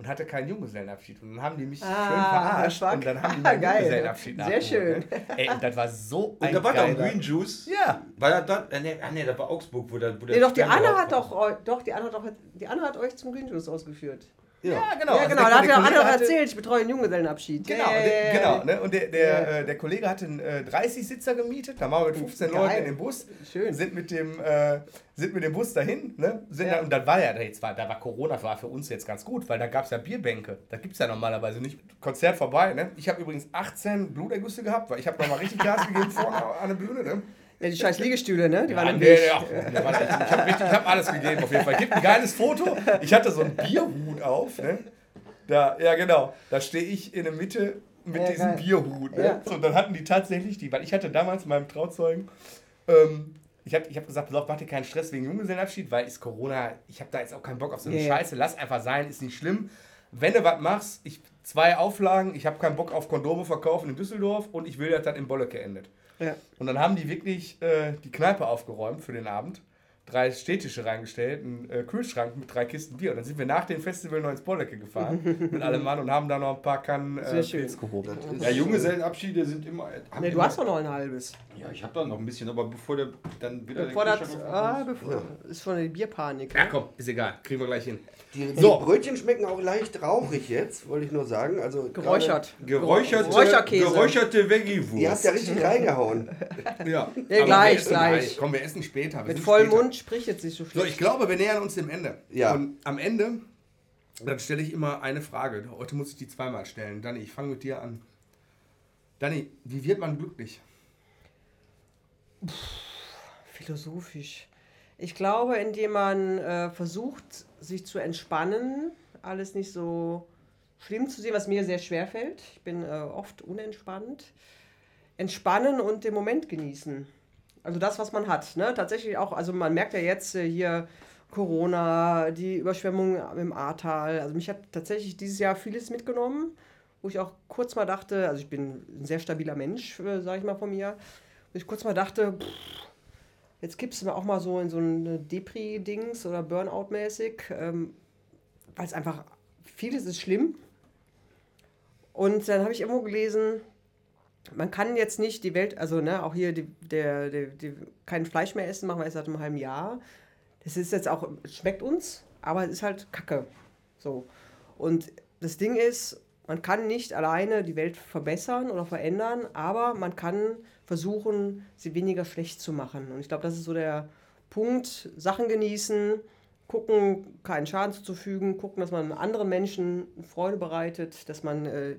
Und hatte keinen Junggesellenabschied. Und dann haben die mich schön Ah, verarscht. fuck. Und dann haben die [LAUGHS] meinen Geil. Junggesellenabschied Sehr nachgeholt, schön. Ne? Ey, und das war so ein [LAUGHS] Und da war doch Green Juice. Ja. War das dann? Äh, nee, ah, nee, das war Augsburg, wo der. Wo der Nee, doch, die Anne drauf hat doch, doch, die Anne hat doch, die Anne hat euch zum Green Juice ausgeführt. Ja, genau. Ja, Also genau, der- da hat der ja Anne Kollege doch hatte- erzählt, ich betreue einen Junggesellenabschied. Genau, Ja, ja, der, genau ne? und der, der, Ja. äh, der Kollege hatte einen äh, 30-Sitzer gemietet, da waren wir mit 15 Geil. Leuten in dem Bus, Schön. sind mit dem, äh, sind mit dem Bus dahin, ne? sind Ja. dann, und dann war ja, jetzt war, da war Corona, war für uns jetzt ganz gut, weil da gab es ja Bierbänke, das gibt es ja normalerweise nicht. Konzert vorbei, ne? ich habe übrigens 18 Blutergüsse gehabt, weil ich habe nochmal richtig Gas gegeben [LAUGHS] vorne an der Bühne. Ne? Ja, die scheiß Liegestühle, ne? Die waren Ja, im nee, Weg. nee, war ich habe hab alles gegeben auf jeden Fall. Gibt ein geiles Foto. Ich hatte so einen Bierhut auf. Ne? Da, ja, genau. Da stehe ich in der Mitte mit Ja, diesem geil. Bierhut. Ne? Ja. So, und dann hatten die tatsächlich die, weil ich hatte damals meinem Trauzeugen, ähm, ich habe ich hab gesagt, pass mach dir keinen Stress wegen Junggesellenabschied, weil ist Corona, ich habe da jetzt auch keinen Bock auf so eine Ja, ja. Scheiße, lass einfach sein, ist nicht schlimm. Wenn du was machst, ich zwei Auflagen, ich habe keinen Bock auf Kondome verkaufen in Düsseldorf und ich will, dass das in Bolleke endet. Ja. Und dann haben die wirklich äh, die Kneipe aufgeräumt für den Abend. Drei Städtische reingestellt, einen äh, Kühlschrank mit drei Kisten Bier. Und dann sind wir nach dem Festival noch ins Bollecke gefahren [LAUGHS] mit allem Mann und haben da noch ein paar Kannen äh, Sehr schön. Pilz ist- Ja, Junggesellenabschiede sind immer. haben Nee, du immer- hast doch noch ein halbes. Ja, ich habe da noch ein bisschen, aber bevor der dann wieder. Bevor der das, Kühlschrank ah, bevor, ist schon die Bierpanik. Ja, ne? komm, ist egal. Kriegen wir gleich hin. Die, So. die Brötchen schmecken auch leicht rauchig jetzt, wollte ich nur sagen. Also Geräuchert. Geräucherte, Räucherkäse. geräucherte Veggie-Wurst. ihr habt ja richtig reingehauen. Ja, Ja, gleich, gleich. Komm, wir essen später. Wir Mit vollem. Mund spricht jetzt nicht so So, schlecht. ich glaube, wir nähern uns dem Ende. Ja. Und am Ende, dann stelle ich immer eine Frage. Heute muss ich die zweimal stellen. Danny, ich fange mit dir an. Danny, wie wird man glücklich? Philosophisch. Ich glaube, indem man äh, versucht, sich zu entspannen, alles nicht so schlimm zu sehen, was mir sehr schwer fällt. Ich bin äh, oft unentspannt. Entspannen und den Moment genießen. Also das, was man hat. Ne? Tatsächlich auch, also man merkt ja jetzt äh, hier Corona, die Überschwemmung im Ahrtal. Also mich hat tatsächlich dieses Jahr vieles mitgenommen, wo ich auch kurz mal dachte, also ich bin ein sehr stabiler Mensch, äh, sage ich mal von mir, wo ich kurz mal dachte, pff, jetzt kippst du mal auch mal so in so ein Depri-Dings oder Burnout-mäßig, ähm, weil es einfach, vieles ist schlimm. Und dann habe ich irgendwo gelesen, man kann jetzt nicht die Welt, also ne, auch hier die, der, der, die, kein Fleisch mehr essen, machen wir erst seit einem halben Jahr. Das ist jetzt auch, schmeckt uns, aber es ist halt Kacke. So. Und das Ding ist, man kann nicht alleine die Welt verbessern oder verändern, aber man kann versuchen, sie weniger schlecht zu machen. Und ich glaube, das ist so der Punkt, Sachen genießen, gucken, keinen Schaden zuzufügen, gucken, dass man anderen Menschen Freude bereitet, dass man äh,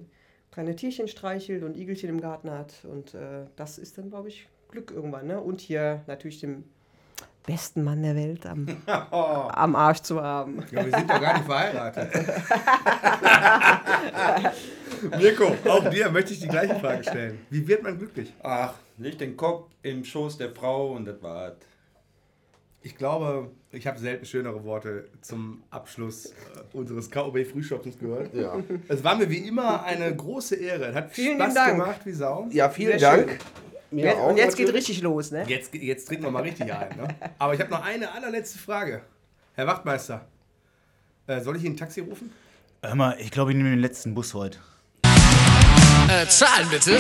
kleine Tierchen streichelt und Igelchen im Garten hat. Und äh, das ist dann, glaube ich, Glück irgendwann. Ne? Und hier natürlich dem besten Mann der Welt am, [LAUGHS] am Arsch zu haben. Ja, wir sind doch gar nicht verheiratet. [LAUGHS] Mirko, auch dir möchte ich die gleiche Frage stellen. Wie wird man glücklich? Ach, leg den Kopf im Schoß der Frau und das war's. Ich glaube, ich habe selten schönere Worte zum Abschluss äh, unseres KOB-Frühschoppens gehört. Ja, Es war mir wie immer eine große Ehre. Es hat Vielen Spaß Dank. gemacht wie Sau. ja vielen Sehr Dank. Mir Jetzt, auch und jetzt geht natürlich. richtig los, ne? Jetzt, jetzt trinken wir mal richtig ein. Ne? Aber ich habe noch eine allerletzte Frage. Herr Wachtmeister, äh, soll ich Ihnen ein Taxi rufen? Hör mal, ich glaube, ich nehme den letzten Bus heute. Äh, zahlen bitte.